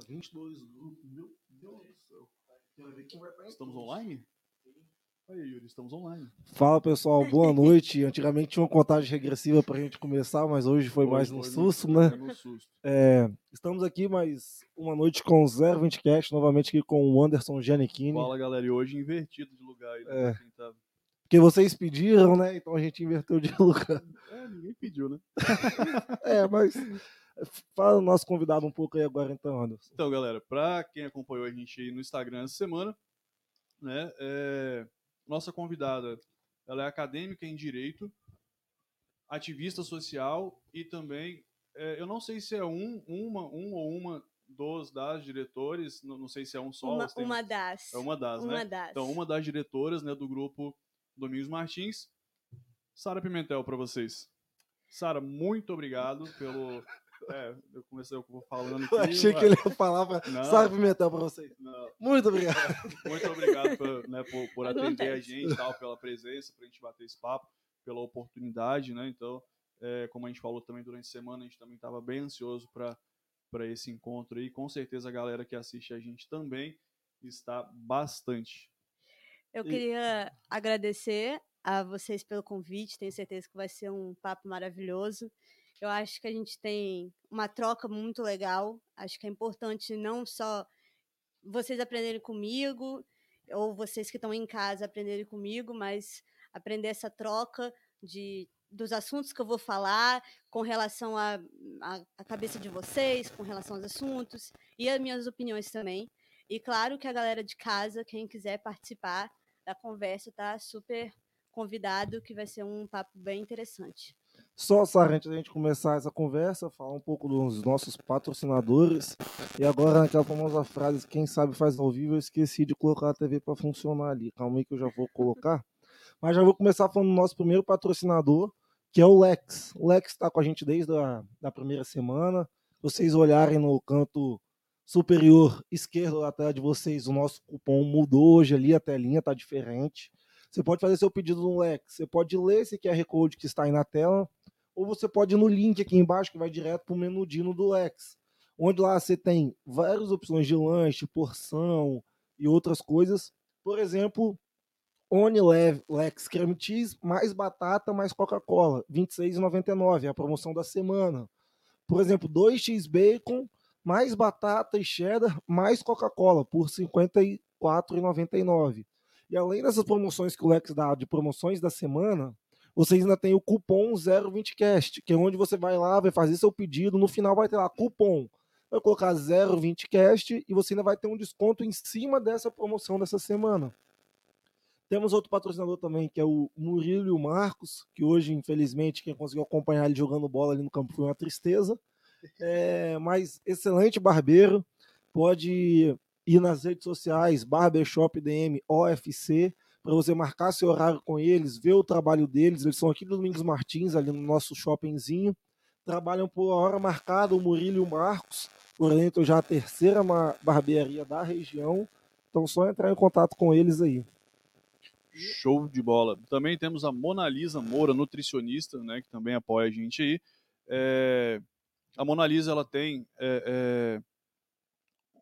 22 grupos, meu Deus do céu. Quero ver quem vai Estamos online? Aí, Yuri, estamos online. Fala pessoal, boa noite. Antigamente tinha uma contagem regressiva pra gente começar, mas hoje foi mais no foi susto, né? é no susto. É, estamos aqui mais uma noite com o 020 Cast, novamente aqui com o Anderson Giannichini. Fala, galera. E hoje invertido de lugar aí. né, É. tá- Porque vocês pediram, né? Então a gente inverteu de lugar. É, ninguém pediu, né? É, mas fala o nosso convidado um pouco aí agora então, Anderson. Então, galera, pra quem acompanhou a gente aí no Instagram essa semana, né, é, nossa convidada, ela é acadêmica em Direito, ativista social e também, é, eu não sei se é um, uma, um ou uma dos das diretores, não, não sei se é um só. Uma, tem- uma das. É uma das, Uma né? das. Então, uma das diretoras né, do grupo Domingos Martins. Sara Pimentel para vocês. Sara, muito obrigado pelo. É, eu comecei falando aqui. Eu achei que mas- ele ia falar pra Não. Sara Pimentel pra vocês. Não, Muito obrigado. muito obrigado por, né, por, por atender a gente, tal, pela presença, pra gente bater esse papo, pela oportunidade, né? Então, é, como a gente falou também durante a semana, a gente também estava bem ansioso para para esse encontro aí. Com certeza a galera que assiste a gente também está bastante. Eu E- queria agradecer a vocês pelo convite. Tenho certeza que vai ser um papo maravilhoso. Eu acho que a gente tem uma troca muito legal. Acho que é importante não só vocês aprenderem comigo, ou vocês que estão em casa aprenderem comigo, mas aprender essa troca de dos assuntos que eu vou falar com relação à à- à cabeça de vocês, com relação aos assuntos e as minhas opiniões também. E claro que a galera de casa, quem quiser participar da conversa, tá super convidado, que vai ser um papo bem interessante. Só, Sara, antes da gente começar essa conversa, falar um pouco dos nossos patrocinadores. E agora, naquela famosa frase, quem sabe faz ao vivo, eu esqueci de colocar a TV para funcionar ali. Calma aí que eu já vou colocar. Mas já vou começar falando do nosso primeiro patrocinador, que é o Lex. O Lex está com a gente desde a da primeira semana. Se vocês olharem no canto superior esquerdo da tela de vocês, o nosso cupom mudou hoje ali, a telinha está diferente. Você pode fazer seu pedido no Lex. Você pode ler esse QR Code que está aí na tela, ou você pode ir no link aqui embaixo que vai direto para o menu Dino do Lex, onde lá você tem várias opções de lanche, porção e outras coisas. Por exemplo, Oni Lex Creme Cheese mais batata mais Coca-Cola, R$ 26,99, é a promoção da semana. Por exemplo, 2 x bacon mais batata e cheddar mais Coca-Cola por R$ 54,99. E além dessas promoções que o Lex dá de promoções da semana, vocês ainda tem o cupom 020cast, que é onde você vai lá, vai fazer seu pedido, no final vai ter lá cupom. Vai colocar 020cast e você ainda vai ter um desconto em cima dessa promoção dessa semana. Temos outro patrocinador também, que é o Murilo Marcos, que hoje, infelizmente, quem conseguiu acompanhar ele jogando bola ali no campo foi uma tristeza. É, mas excelente barbeiro. Pode ir nas redes sociais, Barbershop DM OFC, para você marcar seu horário com eles, ver o trabalho deles. Eles são aqui do Domingos Martins, ali no nosso shoppingzinho. Trabalham por hora marcada, o Murilo e o Marcos. Por dentro já a terceira barbearia da região. Então só entrar em contato com eles aí. Show de bola. Também temos a Mona Lisa Moura, nutricionista, né, que também apoia a gente aí. É, a Mona Lisa ela tem é, é,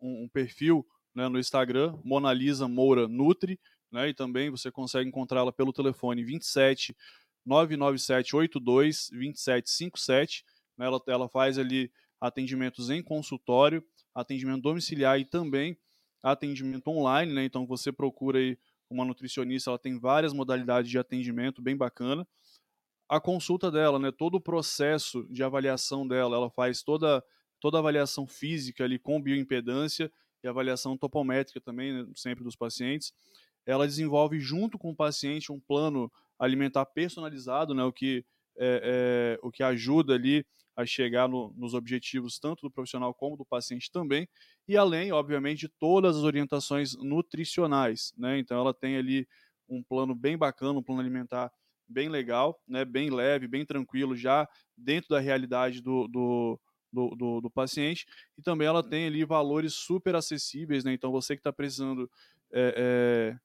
um, um perfil né, no Instagram, Mona Lisa Moura Nutri, né, e também você consegue encontrá-la pelo telefone 27 997 82 2757. Né, ela, ela faz ali atendimentos em consultório, atendimento domiciliar e também atendimento online, né? Então você procura aí uma nutricionista, ela tem várias modalidades de atendimento bem bacana. A consulta dela, né, todo o processo de avaliação dela, ela faz toda toda a avaliação física ali com bioimpedância e avaliação topométrica também, né, sempre dos pacientes. Ela desenvolve junto com o paciente um plano alimentar personalizado, né, o que é, é, o que ajuda ali a chegar no, nos objetivos tanto do profissional como do paciente também, e além, obviamente, de todas as orientações nutricionais, né? Então ela tem ali um plano bem bacana, um plano alimentar bem legal, né? Bem leve, bem tranquilo, já dentro da realidade do, do, do, do, do paciente, e também ela tem ali valores super acessíveis, né? Então você que está precisando é,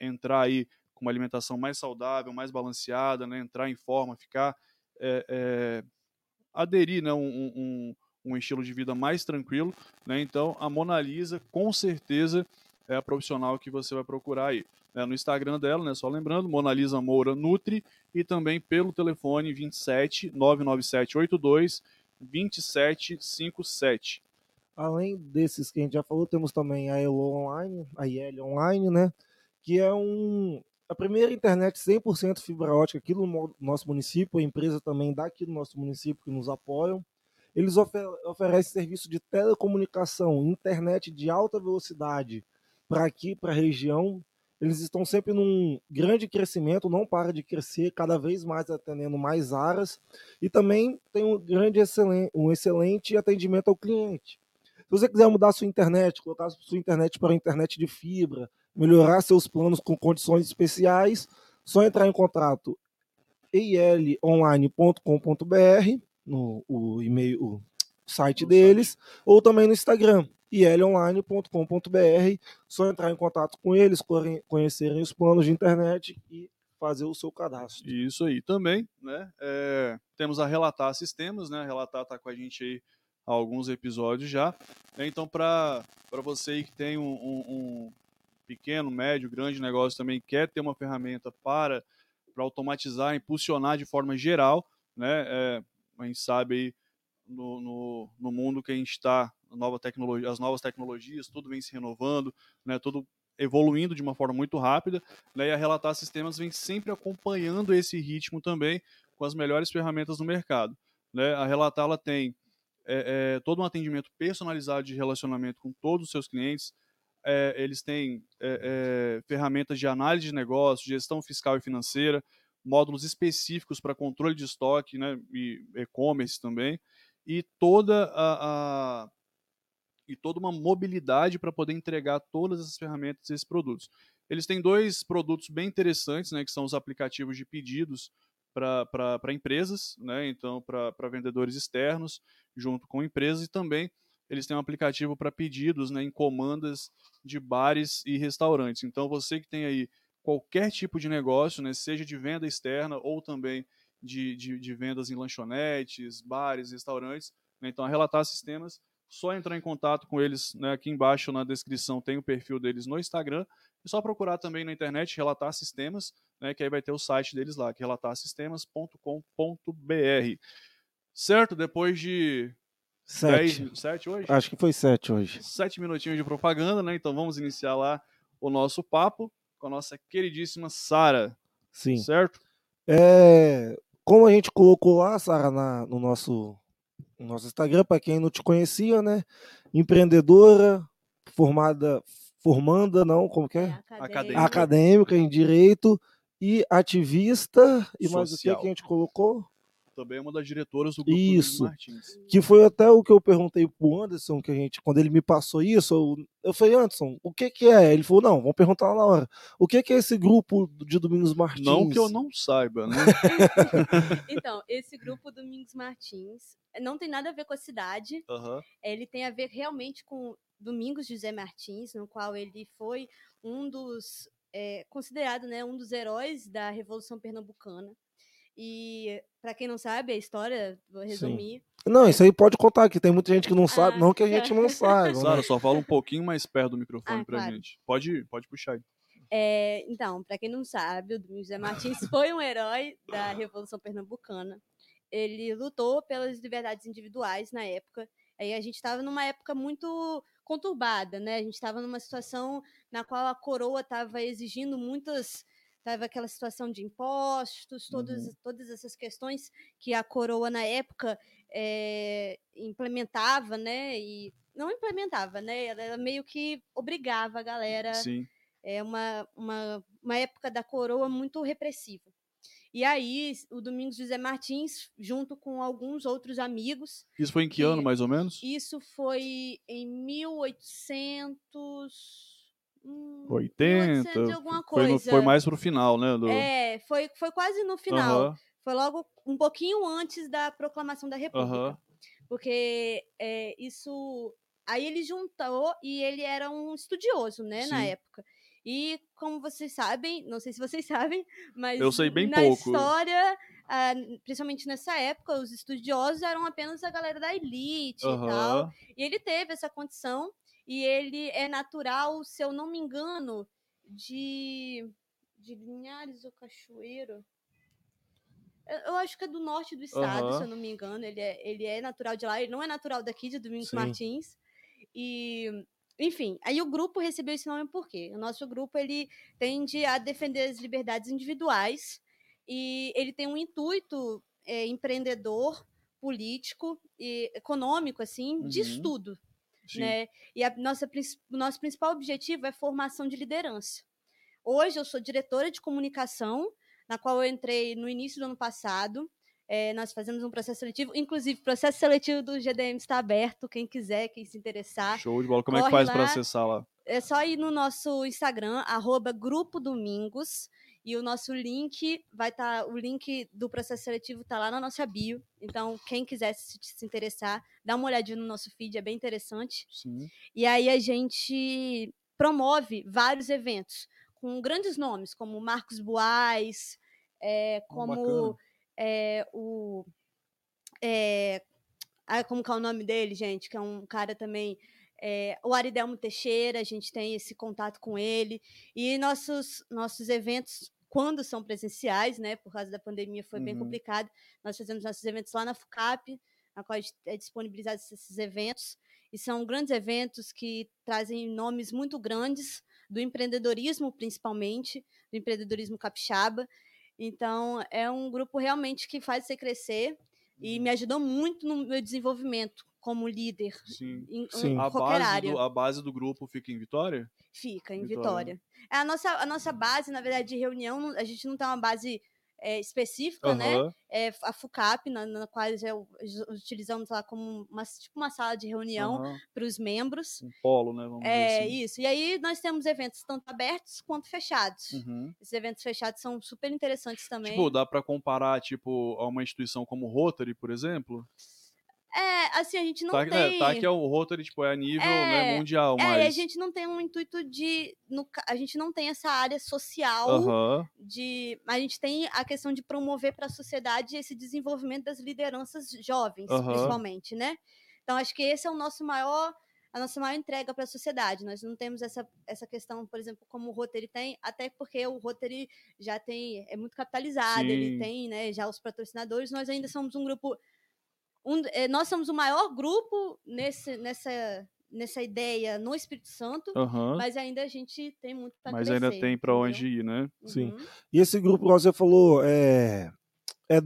é, entrar aí com uma alimentação mais saudável, mais balanceada, né? Entrar em forma, ficar é, é, aderir né, um, um, um estilo de vida mais tranquilo, né? Então a Mona Lisa com certeza é a profissional que você vai procurar aí. Né? No Instagram dela, né? Só lembrando, Mona Lisa Moura Nutri e também pelo telefone 27 99782 2757. Além desses que a gente já falou, temos também a Elo Online, a IL Online, né? Que é um, a primeira internet 100% fibra ótica aqui no nosso município, a empresa também daqui do nosso município que nos apoiam. Eles ofer oferecem serviço de telecomunicação, internet de alta velocidade para aqui, para a região. Eles estão sempre num grande crescimento, não para de crescer, cada vez mais atendendo mais áreas. E também tem um grande excelente, um excelente atendimento ao cliente. Se você quiser mudar sua internet, colocar sua internet para a internet de fibra, melhorar seus planos com condições especiais, só entrar em contato eilonline.com.br no o e-mail, o site deles, ou também no Instagram, ilonline.com.br. Só entrar em contato com eles, conhecerem os planos de internet e fazer o seu cadastro. Isso aí também, né? É, temos a Relatar Sistemas, né? A Relatar está com a gente aí alguns episódios já. Né? Então, para você que tem um, um, um, pequeno, médio, grande negócio também, quer ter uma ferramenta para, para automatizar, impulsionar de forma geral, né? É, a gente sabe aí no, no, no mundo que a gente está, nova tecnologia, as novas tecnologias, tudo vem se renovando, né? Tudo evoluindo de uma forma muito rápida, né? E a Relatar Sistemas vem sempre acompanhando esse ritmo também com as melhores ferramentas no mercado, né? A Relatar ela tem é, é, todo um atendimento personalizado de relacionamento com todos os seus clientes. É, eles têm é, é, ferramentas de análise de negócio, gestão fiscal e financeira, módulos específicos para controle de estoque né, e e-commerce também, e toda a, a e toda uma mobilidade para poder entregar todas essas ferramentas e esses produtos. Eles têm dois produtos bem interessantes, né, que são os aplicativos de pedidos para empresas, né, então para vendedores externos, junto com empresas, e também eles têm um aplicativo para pedidos, né, encomendas de bares e restaurantes. Então você que tem aí qualquer tipo de negócio, né, seja de venda externa ou também de, de, de vendas em lanchonetes, bares, restaurantes, né, então a Relatar Sistemas, só entrar em contato com eles, né, aqui embaixo na descrição tem o perfil deles no Instagram, é só procurar também na internet Relatar Sistemas, né, que aí vai ter o site deles lá, que é relatarsistemas.com.br. Certo? Depois de Sete. Dez, sete hoje? Acho que foi sete hoje. Sete minutinhos de propaganda, né? Então vamos iniciar lá o nosso papo com a nossa queridíssima Sara. Sim. Certo? É, como a gente colocou lá, Sara, no nosso, no nosso Instagram, para quem não te conhecia, né? Empreendedora, formada, formanda, não, como que é? é acadêmica. acadêmica em Direito e ativista. E mais o que, que a gente colocou? Também é uma das diretoras do grupo isso, Martins. Que foi até o que eu perguntei pro Anderson, que a gente, quando ele me passou isso, eu, eu falei, Anderson, o que que é? Ele falou, não, vamos perguntar lá na hora. O que que é esse grupo de Domingos Martins? Não que eu não saiba, né? então, esse grupo Domingos Martins não tem nada a ver com a cidade. Uhum. Ele tem a ver realmente com Domingos José Martins, no qual ele foi um dos é, considerado né, um dos heróis da Revolução Pernambucana. E para quem não sabe a história, vou resumir. Sim. Não, isso aí pode contar, que tem muita gente que não sabe, ah, não que a gente não saiba. Sara, né? só fala um pouquinho mais perto do microfone ah, pra claro. gente. Pode, pode puxar aí. É, então, para quem não sabe, o Domingos José Martins foi um herói da Revolução Pernambucana. Ele lutou pelas liberdades individuais na época. Aí a gente estava numa época muito conturbada, né? A gente estava numa situação na qual a coroa estava exigindo muitas Tava aquela situação de impostos, todas, uhum. todas essas questões que a coroa na época é, implementava, né? E não implementava, né? Ela, meio que obrigava a galera. Sim. É uma, uma, uma época da coroa muito repressiva. E aí, o Domingos José Martins, junto com alguns outros amigos. Isso foi em que, que ano, mais ou menos? Isso foi em 1800. 80. Hum, alguma coisa. Foi, foi mais pro final, né? Do... É, foi, foi quase no final. Uhum. Foi logo um pouquinho antes da proclamação da República. Uhum. Porque é, isso. Aí ele juntou e ele era um estudioso, né, Sim. na época. E como vocês sabem, não sei se vocês sabem, mas Eu sei bem na pouco. história, ah, principalmente nessa época, os estudiosos eram apenas a galera da elite e tal. E ele teve essa condição e ele é natural, se eu não me engano, de de Linhares ou Cachoeiro. Eu, eu acho que é do norte do estado, se Aham. eu não me engano. Ele é, ele é natural de lá, ele não é natural daqui, de Domingos Sim. Martins. E, enfim, aí o grupo recebeu esse nome por quê? O nosso grupo, ele tende a defender as liberdades individuais e ele tem um intuito é, empreendedor, político e econômico, assim, de Uhum. estudo Sim. né? E a nossa, o nosso principal objetivo é formação de liderança. Hoje eu sou diretora de comunicação, na qual eu entrei no início do ano passado. É, nós fazemos um processo seletivo, inclusive o processo seletivo do GDM está aberto, quem quiser, quem se interessar. Show de bola. Como é que faz lá. acessar lá? É só ir no nosso Instagram, arroba Grupo Domingos, e o nosso link vai estar. o link do processo seletivo está lá na nossa bio. Então, quem quiser se, se interessar, dá uma olhadinha no nosso feed, é bem interessante. Sim. E aí a gente promove vários eventos com grandes nomes, como Marcos Boaz, é, Oh, como é, o. É, ah, como que é o nome dele, gente? Que é um cara também. é, o Aridelmo Teixeira, a gente tem esse contato com ele. E nossos, nossos eventos, quando são presenciais, né? Por causa da pandemia foi bem Uhum. complicado. Nós fazemos nossos eventos lá na FUCAP, na qual é disponibilizado esses eventos. E são grandes eventos que trazem nomes muito grandes do empreendedorismo, principalmente, do empreendedorismo capixaba. Então, é um grupo realmente que faz você crescer e me ajudou muito no meu desenvolvimento como líder Sim. em, em Sim. A qualquer base, área. do, a base do grupo fica em Vitória? Fica em Vitória. Vitória. É a nossa, a nossa base, na verdade, de reunião, a gente não tem uma base é, específica, né? Aham. É a FUCAP, na, na qual eu, utilizamos lá como uma, tipo uma sala de reunião aham. para os membros. Um polo, né? Vamos É dizer assim. isso. E aí nós temos eventos tanto abertos quanto fechados. Uhum. Esses eventos fechados são super interessantes também. Tipo, dá pra comparar, tipo, a uma instituição como Rotary, por exemplo? É, assim, a gente não tá, né, tem. tá que é o Rotary, tipo, é a nível né, É, mundial, É, mas... e a gente não tem um intuito de. no a gente não tem essa área social Aham, de. A gente tem a questão de promover para a sociedade esse desenvolvimento das lideranças jovens, Aham. principalmente, né? Então, acho que esse é o nosso maior. A nossa maior entrega para a sociedade. Nós não temos essa, essa questão, por exemplo, como o Rotary tem, até porque o Rotary já tem, é muito capitalizado, ele Sim. tem né, já os patrocinadores, nós ainda somos um grupo. Um- eh, nós somos o maior grupo nesse, nessa, nessa ideia no Espírito Santo, aham. mas ainda a gente tem muito para Mas crescer. ainda tem entendeu? onde ir, né? Sim. Uhum. E esse grupo, igual você falou, é. é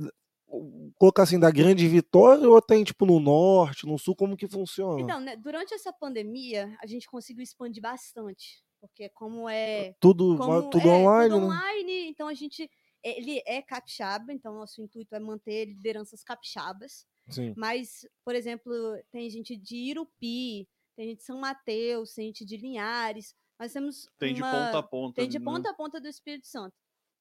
colocar assim, da Grande Vitória ou tem tipo no norte, no sul, como que funciona? Então, né, durante essa pandemia, a gente conseguiu expandir bastante. Porque como é. tudo Como tudo é, online, tudo né? online, então a gente. Ele é capixaba, então nosso intuito é manter lideranças capixabas. Sim. Mas, por exemplo, tem gente de Irupi, tem gente de São Mateus, tem gente de Linhares. Nós temos Tem de uma- ponta a ponta. Tem de né? ponta a ponta do Espírito Santo.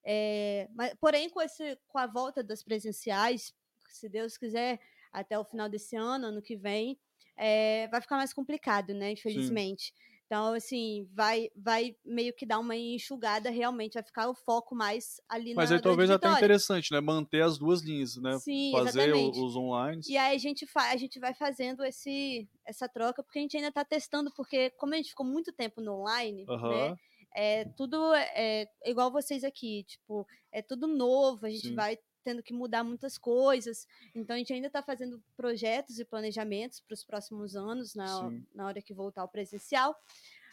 É, mas, porém, com, esse, com a volta das presenciais, se Deus quiser, até o final desse ano, ano que vem, é, vai ficar mais complicado, né? Infelizmente. Então, assim, vai, vai meio que dar uma enxugada realmente, vai ficar o foco mais ali Mas na aí talvez até interessante, né? Manter as duas linhas, né? Sim, Fazer exatamente. os online. E aí a gente, a gente vai fazendo esse, essa troca, porque a gente ainda está testando, porque como a gente ficou muito tempo no online, né? É tudo é, igual vocês aqui, tipo, é tudo novo, a gente Sim. vai tendo que mudar muitas coisas. Então a gente ainda está fazendo projetos e planejamentos para os próximos anos, na, Sim. na hora que voltar ao presencial.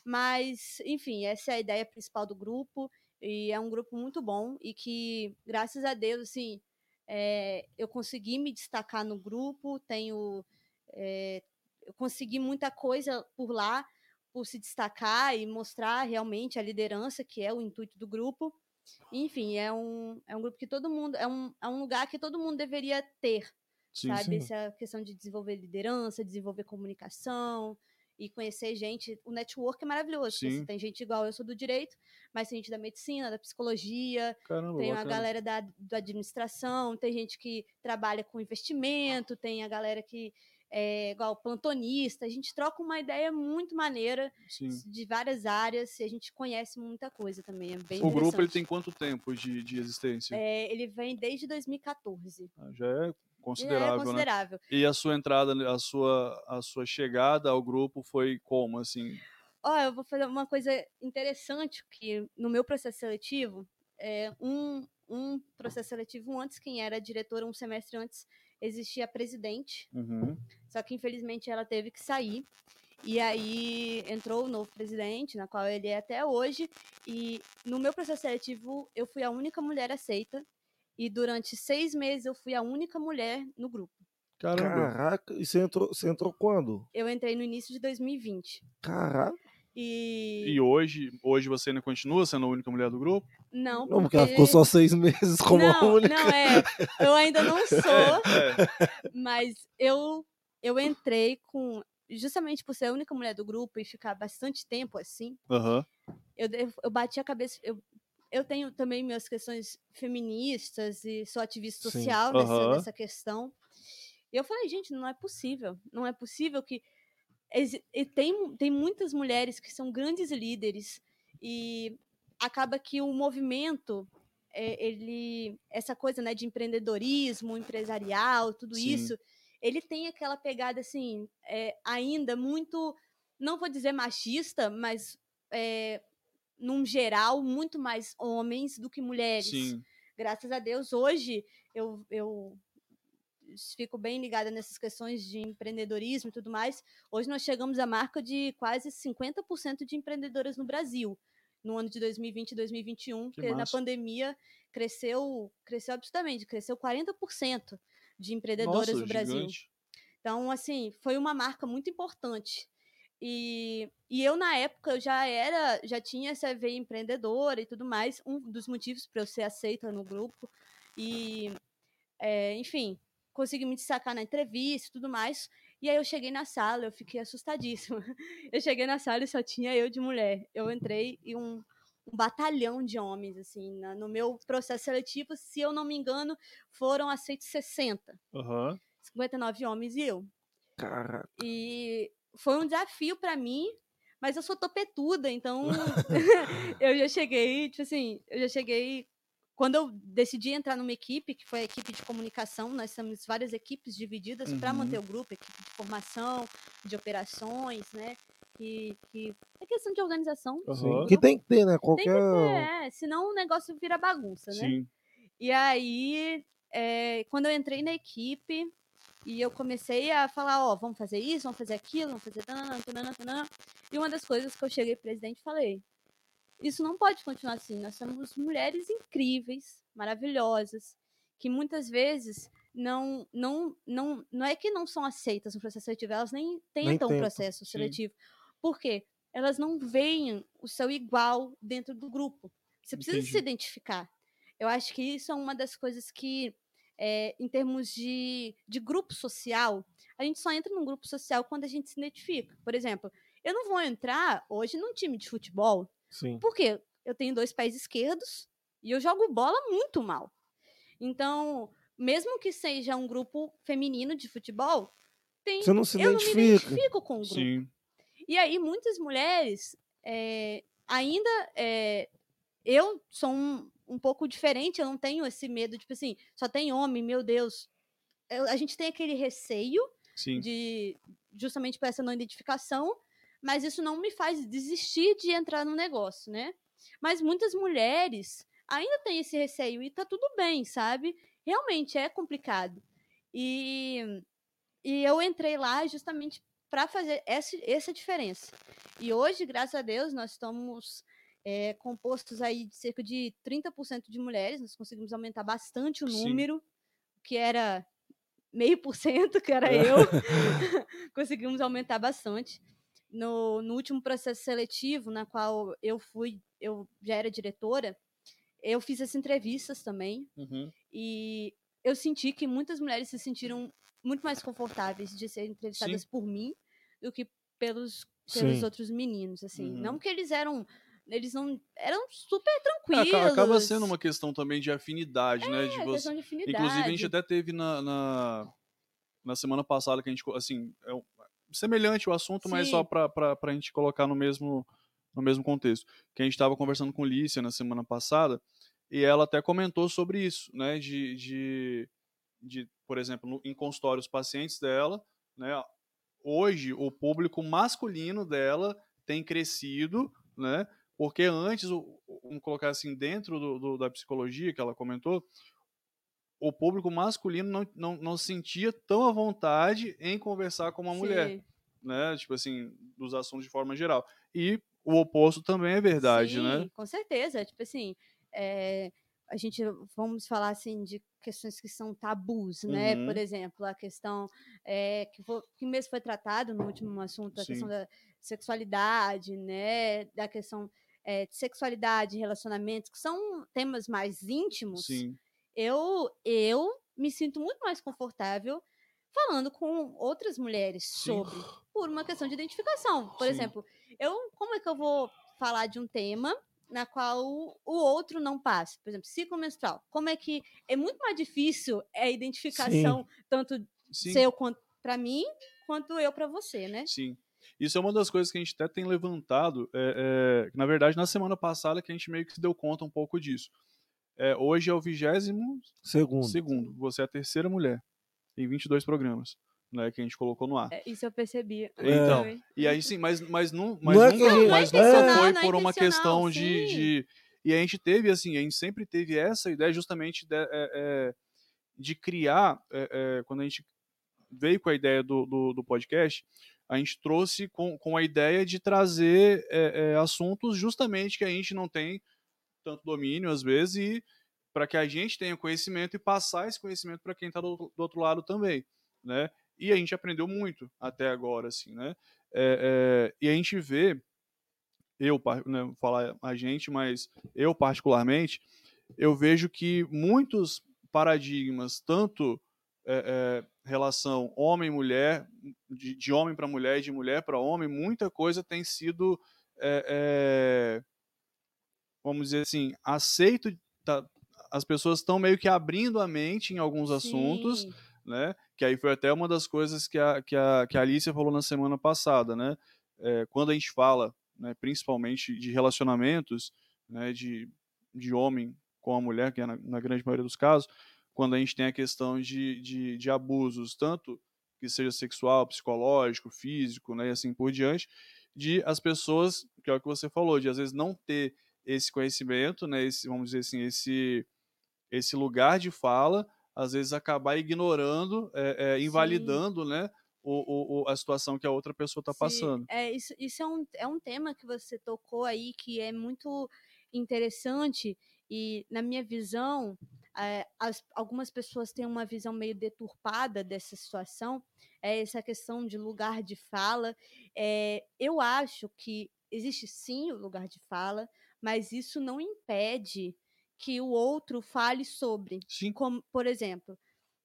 Mas, enfim, essa é a ideia principal do grupo. E é um grupo muito bom e que, graças a Deus, assim, é, eu consegui me destacar no grupo, tenho. é, eu consegui muita coisa por lá, por se destacar e mostrar realmente a liderança, que é o intuito do grupo. Enfim, é um, é um grupo que todo mundo. É um, é um lugar que todo mundo deveria ter, Sim, sabe? sim. Essa questão de desenvolver liderança, desenvolver comunicação e conhecer gente. O network é maravilhoso. porque Sim. tem gente igual eu sou do direito, mas tem gente da medicina, da psicologia, Caramba, tem a galera da, da administração, tem gente que trabalha com investimento, tem a galera que é, igual plantonista, a gente troca uma ideia muito maneira Sim. de várias áreas e a gente conhece muita coisa também. É bem O grupo ele tem quanto tempo de, de existência? É, ele vem desde 2014. Ah, Já é considerável, é né? considerável. E a sua entrada, a sua, a sua chegada ao grupo foi como, assim? Ó, eu vou fazer uma coisa interessante que no meu processo seletivo, é, um, um processo seletivo antes, quem era diretora um semestre antes, existia a presidente, Uhum. só que infelizmente ela teve que sair. E aí entrou o novo presidente, na qual ele é até hoje, e no meu processo seletivo eu fui a única mulher aceita, e durante seis meses eu fui a única mulher no grupo. Caramba. Caraca, e você entrou, você entrou quando? Eu entrei no início de 2020. Caraca. E. E hoje, hoje você ainda continua sendo a única mulher do grupo? Não, Não, porque ela ficou só seis meses como não, a única. não é. Eu ainda não sou, É. mas eu eu entrei com justamente por ser a única mulher do grupo e ficar bastante tempo assim. Aham. Eu, eu bati a cabeça. Eu, eu tenho também minhas questões feministas e sou ativista Sim. social nessa, Aham. nessa questão. E eu falei, gente, não é possível. Não é possível que. E tem, tem muitas mulheres que são grandes líderes e acaba que o movimento, é, ele, essa coisa né, de empreendedorismo, empresarial, tudo Sim. isso, ele tem aquela pegada assim, é, ainda muito, não vou dizer machista, mas é, num geral, muito mais homens do que mulheres Sim. graças a Deus, hoje eu, eu fico bem ligada nessas questões de empreendedorismo e tudo mais. Hoje nós chegamos à marca de quase 50% de empreendedoras no Brasil, no ano de 2020 e 2021, Que porque na pandemia cresceu, cresceu absurdamente, cresceu 40% de empreendedoras Nossa, no Brasil. gigante. Então, assim, foi uma marca muito importante. E, e eu, na época, eu já era, já tinha essa veia empreendedora e tudo mais, um dos motivos para eu ser aceita no grupo. E, é, enfim, consegui me destacar na entrevista e tudo mais. E aí eu cheguei na sala, eu fiquei assustadíssima. Eu cheguei na sala e só tinha eu de mulher. Eu entrei e um, um batalhão de homens, assim, na- no meu processo seletivo, se eu não me engano, foram aceitos 60. Aham. 59 homens e eu. Caraca. E foi um desafio pra mim, mas eu sou topetuda, então eu já cheguei, tipo assim, eu já cheguei. Quando eu decidi entrar numa equipe, que foi a equipe de comunicação, nós temos várias equipes divididas para Uhum. manter o grupo, equipe de formação, de operações, né? Que, que é questão de organização. Aham. Que tem que ter, né? Tem Qualquer. que ter, é, senão o negócio vira bagunça, né? Sim. E aí, é, quando eu entrei na equipe e eu comecei a falar, ó, vamos fazer isso, vamos fazer aquilo, vamos fazer tanana, tanana, tanana. E uma das coisas que eu cheguei presidente e falei, isso não pode continuar assim. Nós somos mulheres incríveis, maravilhosas, que muitas vezes não não não não é que não são aceitas no processo seletivo, elas nem tentam o processo sim. seletivo. Por quê? Elas não veem o seu igual dentro do grupo. Você precisa se Entendi. identificar. Eu acho que isso é uma das coisas que, é, em termos de, de grupo social, a gente só entra num grupo social quando a gente se identifica. Por exemplo, eu não vou entrar hoje num time de futebol, Sim. porque eu tenho dois pés esquerdos e eu jogo bola muito mal. Então, mesmo que seja um grupo feminino de futebol, tem, Você não se eu não me identifica. identifico com o grupo. Sim. E aí, muitas mulheres eh, ainda. eh, eu sou um, um pouco diferente, eu não tenho esse medo, tipo assim, só tem homem, meu Deus. Eu- a gente tem aquele receio Sim. de justamente por essa não identificação, mas isso não me faz desistir de entrar no negócio, né? Mas muitas mulheres ainda têm esse receio e tá tudo bem, sabe? Realmente é complicado. E, e eu entrei lá justamente para fazer essa, essa diferença. E hoje, graças a Deus, nós estamos é, compostos aí de cerca de 30% de mulheres, nós conseguimos aumentar bastante o Sim. número, que era meio por cento, que era eu, conseguimos aumentar bastante. No, no último processo seletivo, na qual eu fui, eu já era diretora, eu fiz as entrevistas também, Uhum. e eu senti que muitas mulheres se sentiram muito mais confortáveis de serem entrevistadas por mim do que pelos, pelos Sim. outros meninos, assim. Uhum. Não que eles eram, eles não eram super É, tranquilos. aca- acaba sendo uma questão também de afinidade, né? De é, você... questão de afinidade. Inclusive, a gente até teve na, na, na semana passada que a gente, assim, é semelhante o assunto, Sim. mas só para a gente colocar no mesmo, no mesmo contexto. Que a gente estava conversando com Lícia na semana passada e ela até comentou sobre isso, né? De, de, de por exemplo, no, em consultório, os pacientes dela, né? Hoje, o público masculino dela tem crescido, né? Porque antes, vamos colocar assim, dentro do, do, da psicologia que ela comentou, o público masculino não, não, não sentia tão à vontade em conversar com uma Sim. mulher, né? Tipo assim, dos assuntos de forma geral. E o oposto também é verdade, Sim, né? Com certeza. Tipo assim, é, a gente vamos falar assim de questões que são tabus, né? Por uhum. exemplo, a questão é, que, foi, que mesmo foi tratado no último assunto, a Sim. questão da sexualidade, né? Da questão é, de sexualidade, relacionamentos, que são temas mais íntimos. Sim eu, eu me sinto muito mais confortável falando com outras mulheres Sim. sobre, por uma questão de identificação. Por Sim. exemplo, eu, como é que eu vou falar de um tema na qual o outro não passa? Por exemplo, ciclo menstrual. Como é que é muito mais difícil a identificação Sim. tanto seu quanto para mim quanto eu para você, né? Sim. Isso é uma das coisas que a gente até tem levantado. É, é, na verdade, na semana passada que a gente meio que se deu conta um pouco disso. É, hoje é o vigésimo segundo. segundo. Você é a terceira mulher em 22 programas. Né, que a gente colocou no ar. É, isso eu percebi. Então, é. e aí sim, mas, mas, não, mas não é nunca, gente, mas nunca foi por uma questão de, de, E a gente teve, assim, a gente sempre teve essa ideia justamente de, é, é de criar, é, quando a gente veio com a ideia do, do, do, podcast, a gente trouxe com, com a ideia de trazer assuntos justamente que a gente não tem tanto domínio às vezes e para que a gente tenha conhecimento e passar esse conhecimento para quem está do, do, outro lado também, né? E a gente aprendeu muito até agora, assim, né? É, é, e a gente vê, eu, né, falar a gente, mas eu particularmente, eu vejo que muitos paradigmas, tanto é, é relação homem-mulher, de, de, homem para mulher de mulher para homem, muita coisa tem sido é, é, vamos dizer assim, aceito, tá, as pessoas estão meio que abrindo a mente em alguns Sim. assuntos, né? Que aí foi até uma das coisas que a, que a, que a Alicia falou na semana passada, né? É, quando a gente fala, né, principalmente de relacionamentos, né, de, de homem com a mulher, que é na, na grande maioria dos casos, quando a gente tem a questão de, de, de abusos, tanto que seja sexual, psicológico, físico, né, e assim por diante, de as pessoas, que é o que você falou, de às vezes não ter esse conhecimento, né, esse, vamos dizer assim, esse, esse lugar de fala, às vezes acabar ignorando, é, é, invalidando, né, o, o, a situação que a outra pessoa está passando. É, isso, isso é, um, é um tema que você tocou aí que é muito interessante e, na minha visão, é, as, algumas pessoas têm uma visão meio deturpada dessa situação, é essa questão de lugar de fala. É, eu acho que existe sim o lugar de fala, mas isso não impede que o outro fale sobre. Sim. Como, por exemplo,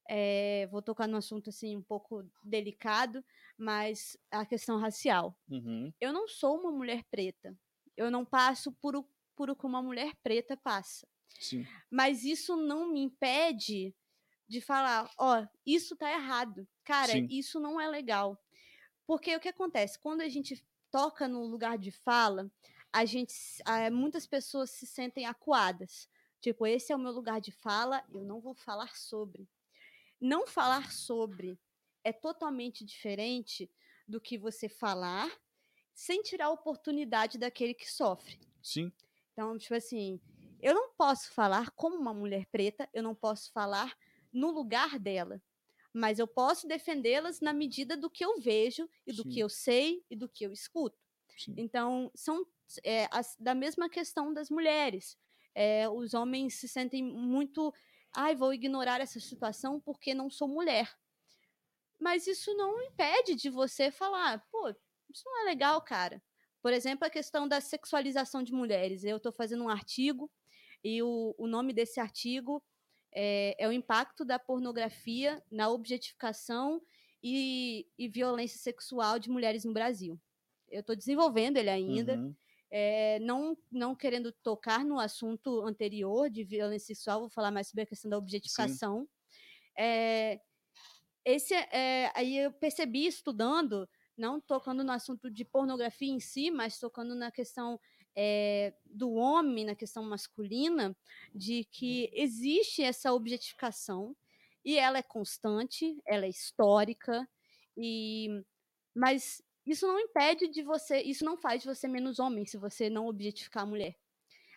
é, vou tocar num assunto assim um pouco delicado, mas a questão racial. Uhum. Eu não sou uma mulher preta. Eu não passo por o, por o que uma mulher preta passa. Sim. Mas isso não me impede de falar, ó, oh, isso tá errado. Cara, Sim. isso não é legal. Porque o que acontece? Quando a gente toca no lugar de fala, a gente, muitas pessoas se sentem acuadas. Tipo, esse é o meu lugar de fala, eu não vou falar sobre. Não falar sobre é totalmente diferente do que você falar sem tirar a oportunidade daquele que sofre. Sim. Então, tipo assim, eu não posso falar como uma mulher preta, eu não posso falar no lugar dela, mas eu posso defendê-las na medida do que eu vejo e do Sim. que eu sei e do que eu escuto. Sim. Então, são é, da mesma questão das mulheres. É, os homens se sentem muito. Ai, vou ignorar essa situação porque não sou mulher. Mas isso não impede de você falar, pô, isso não é legal, cara. Por exemplo, a questão da sexualização de mulheres. Eu estou fazendo um artigo e o, o nome desse artigo é, é, o impacto da pornografia na objetificação e, e violência sexual de mulheres no Brasil. Eu estou desenvolvendo ele ainda. Uhum. É, não, não querendo tocar no assunto anterior de violência sexual, vou falar mais sobre a questão da objetificação. É, esse é, aí eu percebi estudando, não tocando no assunto de pornografia em si, mas tocando na questão é, do homem, na questão masculina, de que existe essa objetificação e ela é constante, ela é histórica, e mas isso não impede de você, isso não faz de você menos homem se você não objetificar a mulher.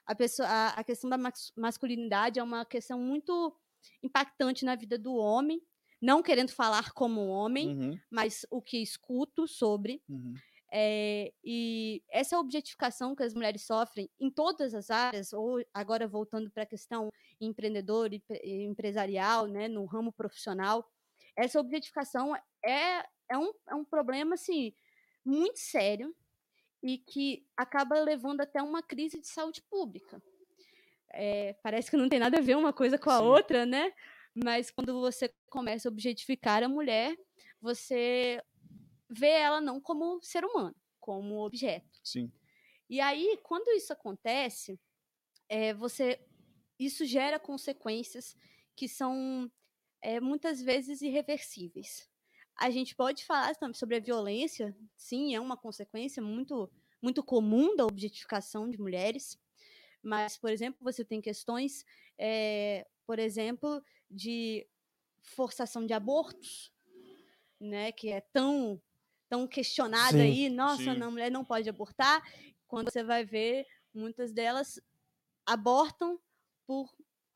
A, pessoa, a, a questão da masculinidade é uma questão muito impactante na vida do homem, não querendo falar como homem, uhum. mas o que escuto sobre. Uhum. É, e essa objetificação que as mulheres sofrem em todas as áreas, ou agora voltando para a questão empreendedor e empresarial, né, no ramo profissional, essa objetificação é, é, um, é um problema assim, muito sério e que acaba levando até uma crise de saúde pública. É, parece que não tem nada a ver uma coisa com a Sim. outra, né? Mas quando você começa a objetificar a mulher, você vê ela não como ser humano, como objeto. Sim. E aí, quando isso acontece, é, você isso gera consequências que são é, muitas vezes irreversíveis. A gente pode falar também sobre a violência, sim, é uma consequência muito, muito comum da objetificação de mulheres. Mas, por exemplo, você tem questões, é, por exemplo, de forçação de abortos, né, que é tão tão questionada aí, nossa, sim. não, a mulher não pode abortar, quando você vai ver, muitas delas abortam por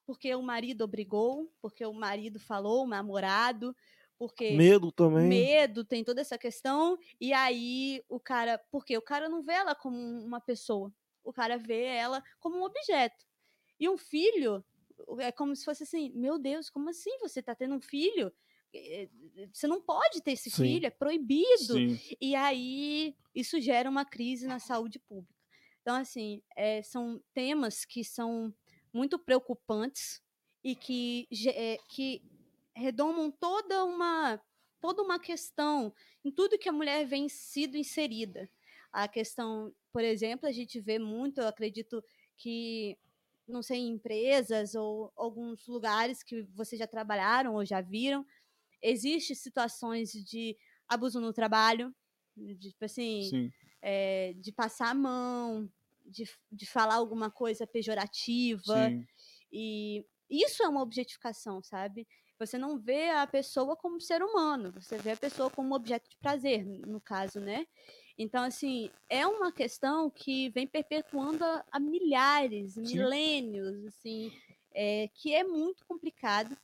porque o marido obrigou, porque o marido falou, o namorado, porque medo também. Medo, tem toda essa questão, e aí o cara, porque o cara não vê ela como uma pessoa, o cara vê ela como um objeto. E um filho é como se fosse assim, meu Deus, como assim você tá tendo um filho? Eh, você não pode ter esse Sim. filho, é proibido. Sim. E aí isso gera uma crise na saúde pública. Então, assim, é, são temas que são muito preocupantes e que, é, que redomam toda uma, toda uma questão em tudo que a mulher vem sido inserida. A questão, por exemplo, a gente vê muito, eu acredito que, não sei, em empresas ou alguns lugares que vocês já trabalharam ou já viram, Existem situações de abuso no trabalho, de, tipo assim, é, de passar a mão, de, de falar alguma coisa pejorativa. Sim. E isso é uma objetificação, sabe? Você não vê a pessoa como ser humano, você vê a pessoa como objeto de prazer, no caso, né? Então, assim, é uma questão que vem perpetuando há milhares, Sim. milênios, assim, é, que é muito complicado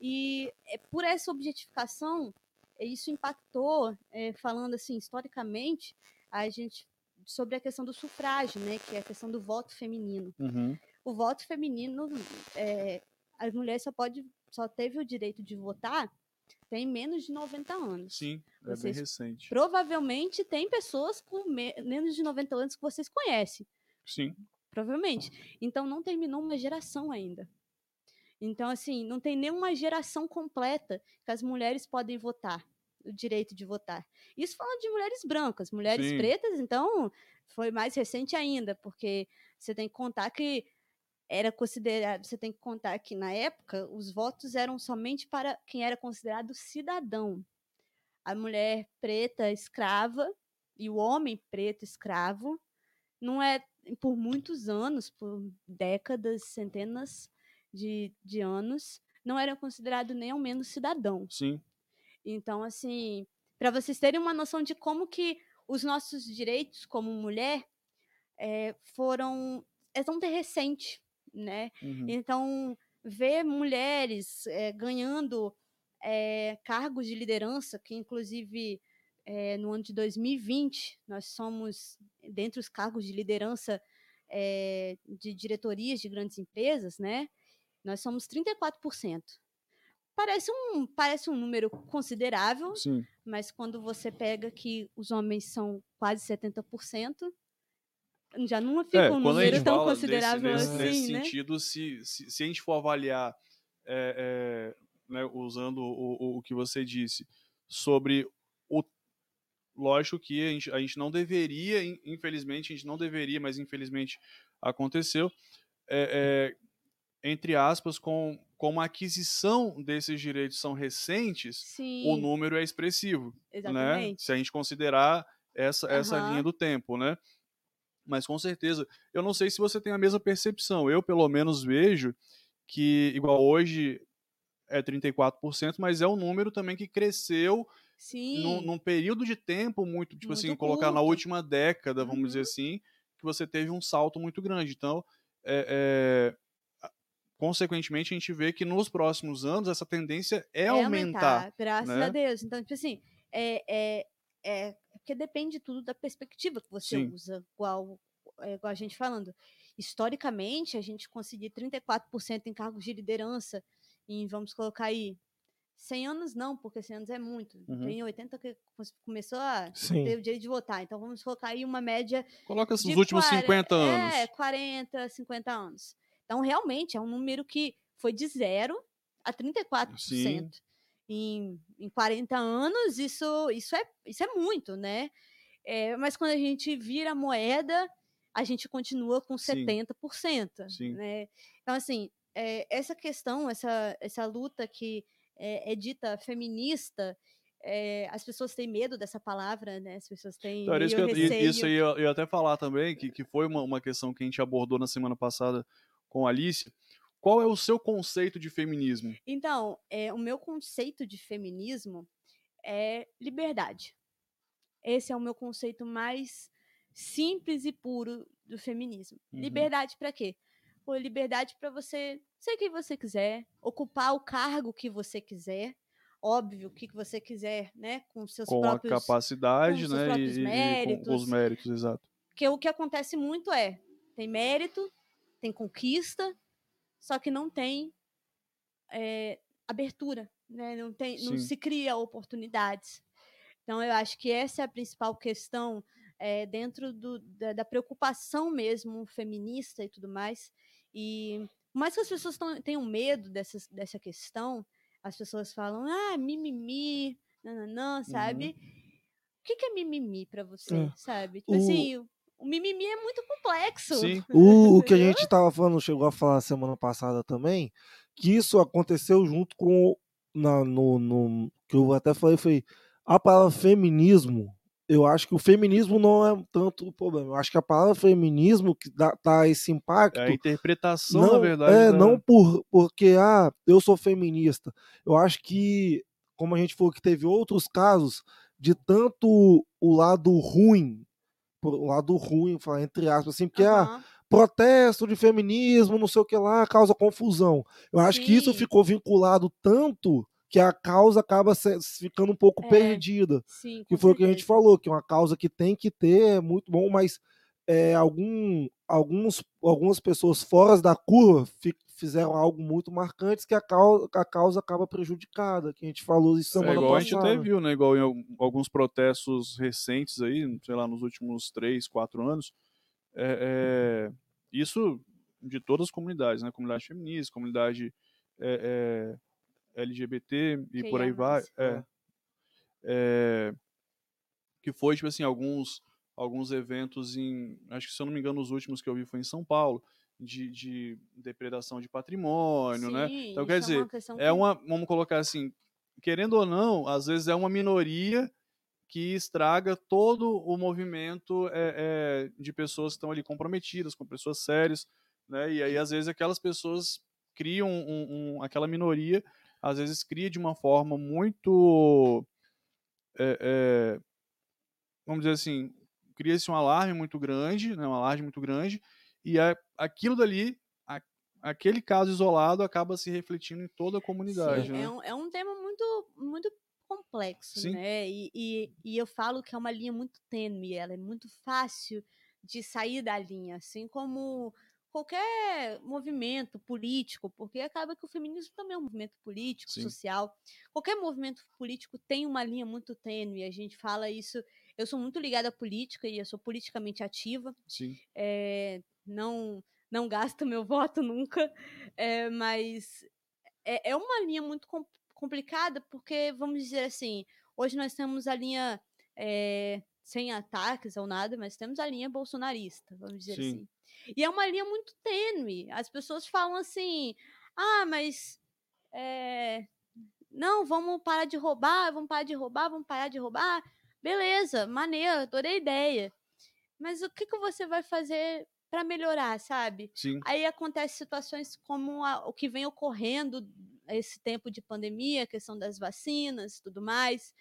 e é, por essa objetificação, isso impactou, é, falando assim, historicamente, a gente sobre a questão do sufrágio, né, que é a questão do voto feminino. Uhum. O voto feminino, é, as mulheres só pode, só teve o direito de votar tem menos de 90 anos. Sim, é vocês, bem recente. Provavelmente tem pessoas com me menos de 90 anos que vocês conhecem. Sim. Provavelmente. Então não terminou uma geração ainda. Então, assim, não tem nenhuma geração completa que as mulheres podem votar, o direito de votar. Isso falando de mulheres brancas, mulheres Sim. pretas, então, foi mais recente ainda, porque você tem que contar que era considerado, você tem que contar que na época os votos eram somente para quem era considerado cidadão. A mulher preta escrava e o homem preto escravo não é por muitos anos, por décadas, centenas, de, de anos, não eram considerados nem ao menos cidadãos. Sim. Então, assim, para vocês terem uma noção de como que os nossos direitos como mulher é, foram é tão recente, né? Uhum. Então, ver mulheres é, ganhando é, cargos de liderança, que inclusive é, no ano de 2020 nós somos, dentre os cargos de liderança de diretorias de grandes empresas, né? Nós somos 34%. Parece um, parece um número considerável, Sim. mas quando você pega que os homens são quase 70%, já não fica é, um número tão considerável nesse, assim, nesse né? sentido, se, se, se, a gente for avaliar, é, é, né, usando o, o, que você disse, sobre o... Lógico que a gente, a gente não deveria, infelizmente, a gente não deveria, mas infelizmente aconteceu, é, é entre aspas, com como a aquisição desses direitos são recentes, Sim. o número é expressivo. Né? Exatamente. Né? Se a gente considerar essa, essa uhum. linha do tempo, né? Mas com certeza, eu não sei se você tem a mesma percepção. Eu, pelo menos, vejo que, igual hoje é 34%, mas é um número também que cresceu num, num, período de tempo muito, tipo muito assim, curto. colocar na última década, vamos uhum. dizer assim, que você teve um salto muito grande. Então, é, é, consequentemente, a gente vê que nos próximos anos essa tendência é, é aumentar. aumentar graças né? a Deus. Então, tipo assim, é, é, é porque depende tudo da perspectiva que você Sim. usa, igual, é, igual a gente falando. Historicamente, a gente conseguir 34% em cargos de liderança em, vamos colocar aí, 100 anos não, porque 100 anos é muito. Uhum. Tem 80 que começou a Sim. ter o direito de votar. Então vamos colocar aí uma média. Coloca os últimos 40, 50 anos. É, 40, 50 anos. Então realmente é um número que foi de zero a 34%. Sim. Em, em 40 anos, isso, isso, é, isso é muito, né? É, mas quando a gente vira a moeda, a gente continua com Sim. 70%. Sim. Né? Então, assim, é, essa questão, essa, essa luta que é, é dita feminista, é, as pessoas têm medo dessa palavra, né? As pessoas têm então, isso, eu, isso aí eu, ia até falar também, que, que foi uma, uma questão que a gente abordou na semana passada com a Alice. Qual é o seu conceito de feminismo? Então, é, o meu conceito de feminismo é liberdade. Esse é o meu conceito mais simples e puro do feminismo. Uhum. Liberdade para quê? Pô, liberdade para você ser quem você quiser, ocupar o cargo que você quiser, óbvio, o que você quiser, né? Com seus com próprios... a capacidade, com né? E, méritos. E com os méritos, exato. Porque o que acontece muito é, tem mérito, tem conquista, só que não tem é, abertura, né? Não, tem, não se cria oportunidades. Então, eu acho que essa é a principal questão é, dentro do, da, da, preocupação mesmo feminista e tudo mais. E mais que as pessoas tão, tenham medo dessa, dessa questão, as pessoas falam, ah, mimimi, nananã, sabe? Uhum. O que, que é mimimi para você, é. sabe? Tipo o... assim, o, mimimi é muito complexo. Sim. o, o que a gente tava falando, chegou a falar semana passada também, que isso aconteceu junto com na, no, no que eu até falei foi a palavra feminismo eu acho que o feminismo não é tanto o problema. Eu acho que a palavra feminismo que dá, dá esse impacto. É a interpretação, não, na verdade. É, da... não por, porque, ah, eu sou feminista. Eu acho que, como a gente falou que teve outros casos de tanto o lado ruim, o lado ruim, falar entre aspas, assim, porque, uhum. ah, protesto de feminismo, não sei o que lá, causa confusão. Eu acho Sim. que isso ficou vinculado tanto que a causa acaba ficando um pouco é, perdida. Sim, que foi o que a gente falou, que é uma causa que tem que ter, é muito bom, mas é, algum, alguns, algumas pessoas fora da curva fizeram algo muito marcante que a causa, a causa acaba prejudicada, que a gente falou isso semana é, igual passada. a gente até viu, né? Igual em alguns protestos recentes aí, sei lá, nos últimos três, quatro anos, é, é, isso de todas as comunidades, né? Comunidade feminista, comunidade é, é LGBT e que por aí vai. É, é, que foi, tipo assim, alguns, alguns eventos em. Acho que se eu não me engano, os últimos que eu vi foi em São Paulo. De, de depredação de patrimônio, né? Sim, né? Então, quer é dizer, uma é uma. Vamos colocar assim, querendo ou não, às vezes é uma minoria que estraga todo o movimento é, é, de pessoas que estão ali comprometidas, com pessoas sérias, né? E aí, às vezes, aquelas pessoas criam um, um, aquela minoria às vezes cria de uma forma muito. É, é, vamos dizer assim, cria-se um alarme muito grande, né, um alarme muito grande, e a, aquilo dali, a, aquele caso isolado, acaba se refletindo em toda a comunidade. Sim, né? é, um, é um tema muito, muito complexo, Sim. né? E, e, e, eu falo que é uma linha muito tênue, ela é muito fácil de sair da linha, assim como qualquer movimento político, porque acaba que o feminismo também é um movimento político, Sim. social. Qualquer movimento político tem uma linha muito tênue, a gente fala isso. Eu sou muito ligada à política e eu sou politicamente ativa. É, não, não gasto meu voto nunca, é, mas é, é, uma linha muito complicada, porque, vamos dizer assim, hoje nós temos a linha sem ataques ou nada, mas temos a linha bolsonarista, vamos dizer Sim. assim. E é uma linha muito tênue. As pessoas falam assim: ah, mas. é, não, vamos parar de roubar, vamos parar de roubar, vamos parar de roubar. Beleza, maneiro, adorei a ideia. Mas o que, que você vai fazer para melhorar, sabe? Sim. Aí acontecem situações como a- o que vem ocorrendo esse tempo de pandemia, a questão das vacinas, tudo mais,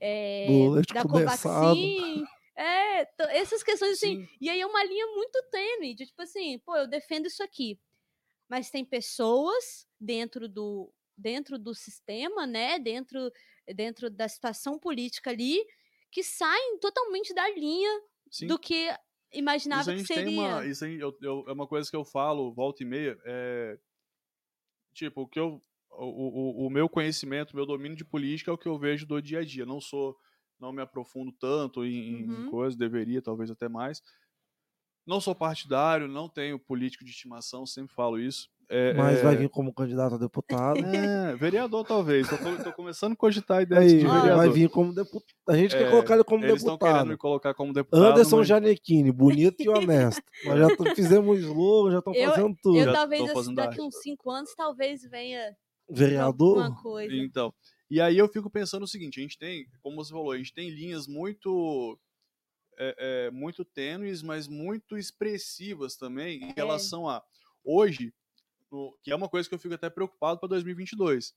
é, da. Covaxin, é, essas questões assim. Sim. E aí é uma linha muito tênue, de tipo assim, pô, eu defendo isso aqui, mas tem pessoas dentro do dentro do sistema, né, dentro dentro da situação política ali, que saem totalmente da linha Sim. do que Isso imaginava a que gente tem seria. uma. Isso aí, eu- eu- é uma coisa que eu falo, volta e meia. É, tipo, o que eu. O, o, o meu conhecimento, o meu domínio de política é o que eu vejo do dia a dia. Não sou. Não me aprofundo tanto em, em Uhum. coisas, deveria, talvez até mais. Não sou partidário, não tenho político de estimação, sempre falo isso. É, Mas é, vai vir como candidato a deputado. é, vereador, talvez. Tô começando a cogitar a ideia Aí, de vereador. vai vir como deputado. A gente É, quer colocar ele como Eles estão querendo me deputado. colocar como deputado. Anderson mas- Janequini, bonito e honesto. Nós já fizemos slogan, já Eu- fazendo tudo. Eu Já talvez assim, fazendo daqui uns cinco anos talvez venha Vereador? alguma coisa. Então, e aí eu fico pensando o seguinte, a gente tem, como você falou, a gente tem linhas muito é, é, muito tênues, mas muito expressivas também em É. relação a hoje, no- que é uma coisa que eu fico até preocupado para 2022.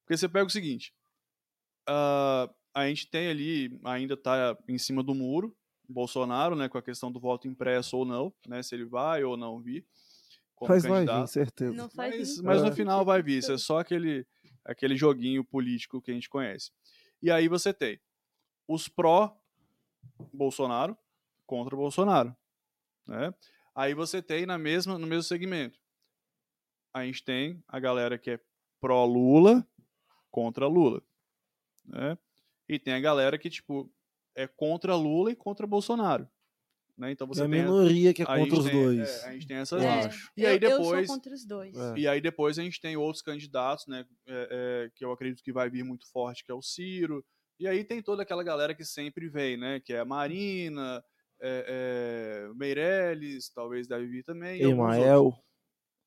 Porque você pega o seguinte, ah, a gente tem ali, ainda está em cima do muro, Bolsonaro, né, com a questão do voto impresso ou não, né, se ele vai ou não vir como Mas vai candidato. vir, certeza. Não faz Mas, mas no É. final vai vir, isso é só aquele, aquele joguinho político que a gente conhece. E aí você tem os pró-Bolsonaro contra Bolsonaro. Né? Aí você tem na mesma, no mesmo segmento. A gente tem a galera que é pró-Lula contra Lula. Né? E tem a galera que, tipo, é contra Lula e contra Bolsonaro. Né? Então você a tem. minoria que é a contra os tem- dois. é, a gente tem essas eu É. E aí depois- sou contra os dois. É. E aí depois a gente tem outros candidatos, né? é, é, que eu acredito que vai vir muito forte, que é o Ciro. E aí tem toda aquela galera que sempre vem, né? Que é a Marina, é, é, Meirelles, talvez deve vir também. e. Emael.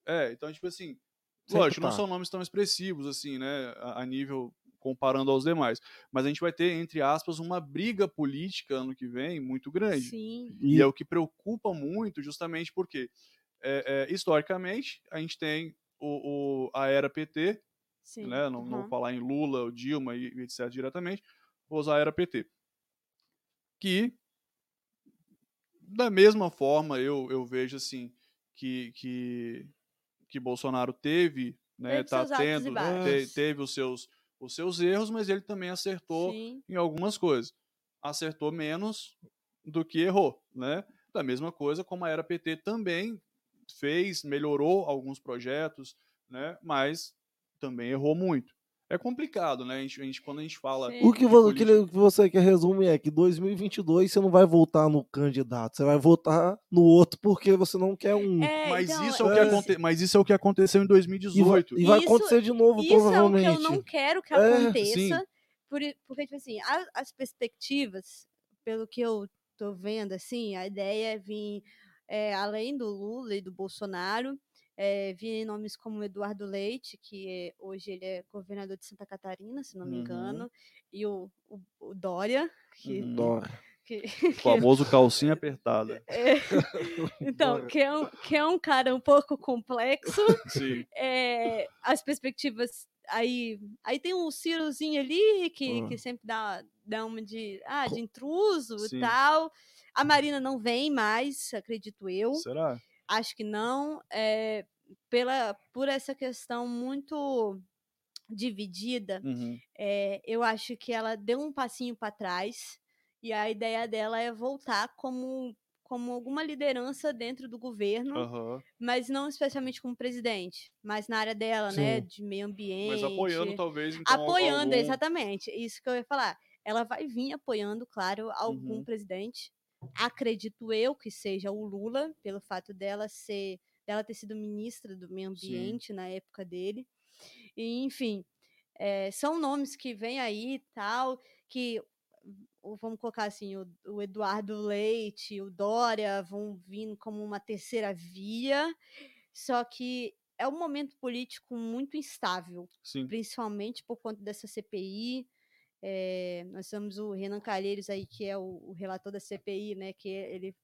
É, então, tipo assim, Sempre lógico, não tá. são nomes tão expressivos, assim, né? A, a nível comparando aos demais. Mas a gente vai ter, entre aspas, uma briga política ano que vem muito grande. Sim. E E é o que preocupa muito, justamente porque, é, é, historicamente, a gente tem o, o- a era PT, Sim. né? não, não vou falar em Lula, Dilma e, e etc. diretamente, vou usar a era PT. Que, da mesma forma, eu, eu vejo assim, que, que, que Bolsonaro teve, né, Teve tá tendo, baixos. te- teve os seus, os seus erros, mas ele também acertou Sim. em algumas coisas. Acertou menos do que errou, né? Da mesma coisa como a era PT também fez, melhorou alguns projetos, né? Mas também errou muito. É complicado, né? A gente, a gente- quando a gente fala o que, que você quer resumir é que 2022 você não vai votar no candidato, você vai votar no outro porque você não quer um. É, mas, então, isso é o que é- aconte... mas isso é o que aconteceu em E vai, 2018. e vai Isso- acontecer de novo, Isso é o que provavelmente. eu não quero que É, aconteça. por porque, tipo assim, a- as perspectivas, pelo que eu tô vendo, assim, a ideia é vir, é, além do Lula e do Bolsonaro, é, vir nomes como Eduardo Leite, que é- hoje ele é governador de Santa Catarina, se não me Uhum. engano, e o, o, o Dória, que, Uhum. Dora. que, O famoso calcinha apertada. é, então, Dória. que é, um, que é um cara um pouco complexo, Sim. é, as perspectivas. Aí, aí tem um Cirozinho ali que, Ah. que sempre dá, dá uma de, ah, de intruso Sim. e tal. A Marina não vem mais, acredito eu. Será? Acho que não. é, pela, por essa questão muito dividida, Uhum. é, eu acho que ela deu um passinho para trás e a ideia dela é voltar como, como alguma liderança dentro do governo Aham. mas não especialmente como presidente, mas na área dela, né, Sim. de meio ambiente. Mas apoiando, talvez, então, apoiando, algum... exatamente. Isso que eu ia falar. Ela vai vir apoiando, claro, algum Uhum. presidente. Acredito eu que seja o Lula, pelo fato dela ser, dela ter sido ministra do meio Sim. ambiente na época dele. E, enfim, eh, são nomes que vêm aí e tal, que vamos colocar assim, o, o Eduardo Leite, o Dória vão vindo como uma terceira via, só que é um momento político muito instável, Sim. principalmente por conta dessa CPI. É, nós temos o Renan Calheiros aí, que é o, o, relator da CPI, né? Que ele,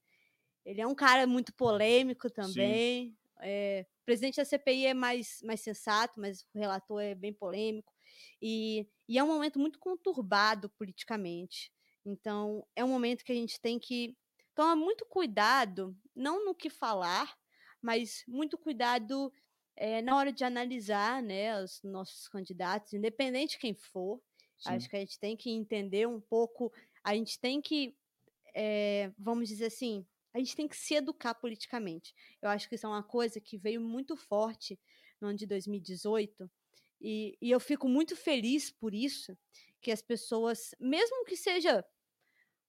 ele é um cara muito polêmico também. É, o presidente da CPI é mais, mais sensato, mas o relator é bem polêmico. E, e é um momento muito conturbado politicamente. Então, é um momento que a gente tem que tomar muito cuidado, não no que falar, mas muito cuidado é, na hora de analisar né, os nossos candidatos, independente de quem for. Sim. Acho que a gente tem que entender um pouco, a gente tem que, é, vamos dizer assim, a gente tem que se educar politicamente. Eu acho que isso é uma coisa que veio muito forte no ano de 2018, e, e eu fico muito feliz por isso, que as pessoas, mesmo que seja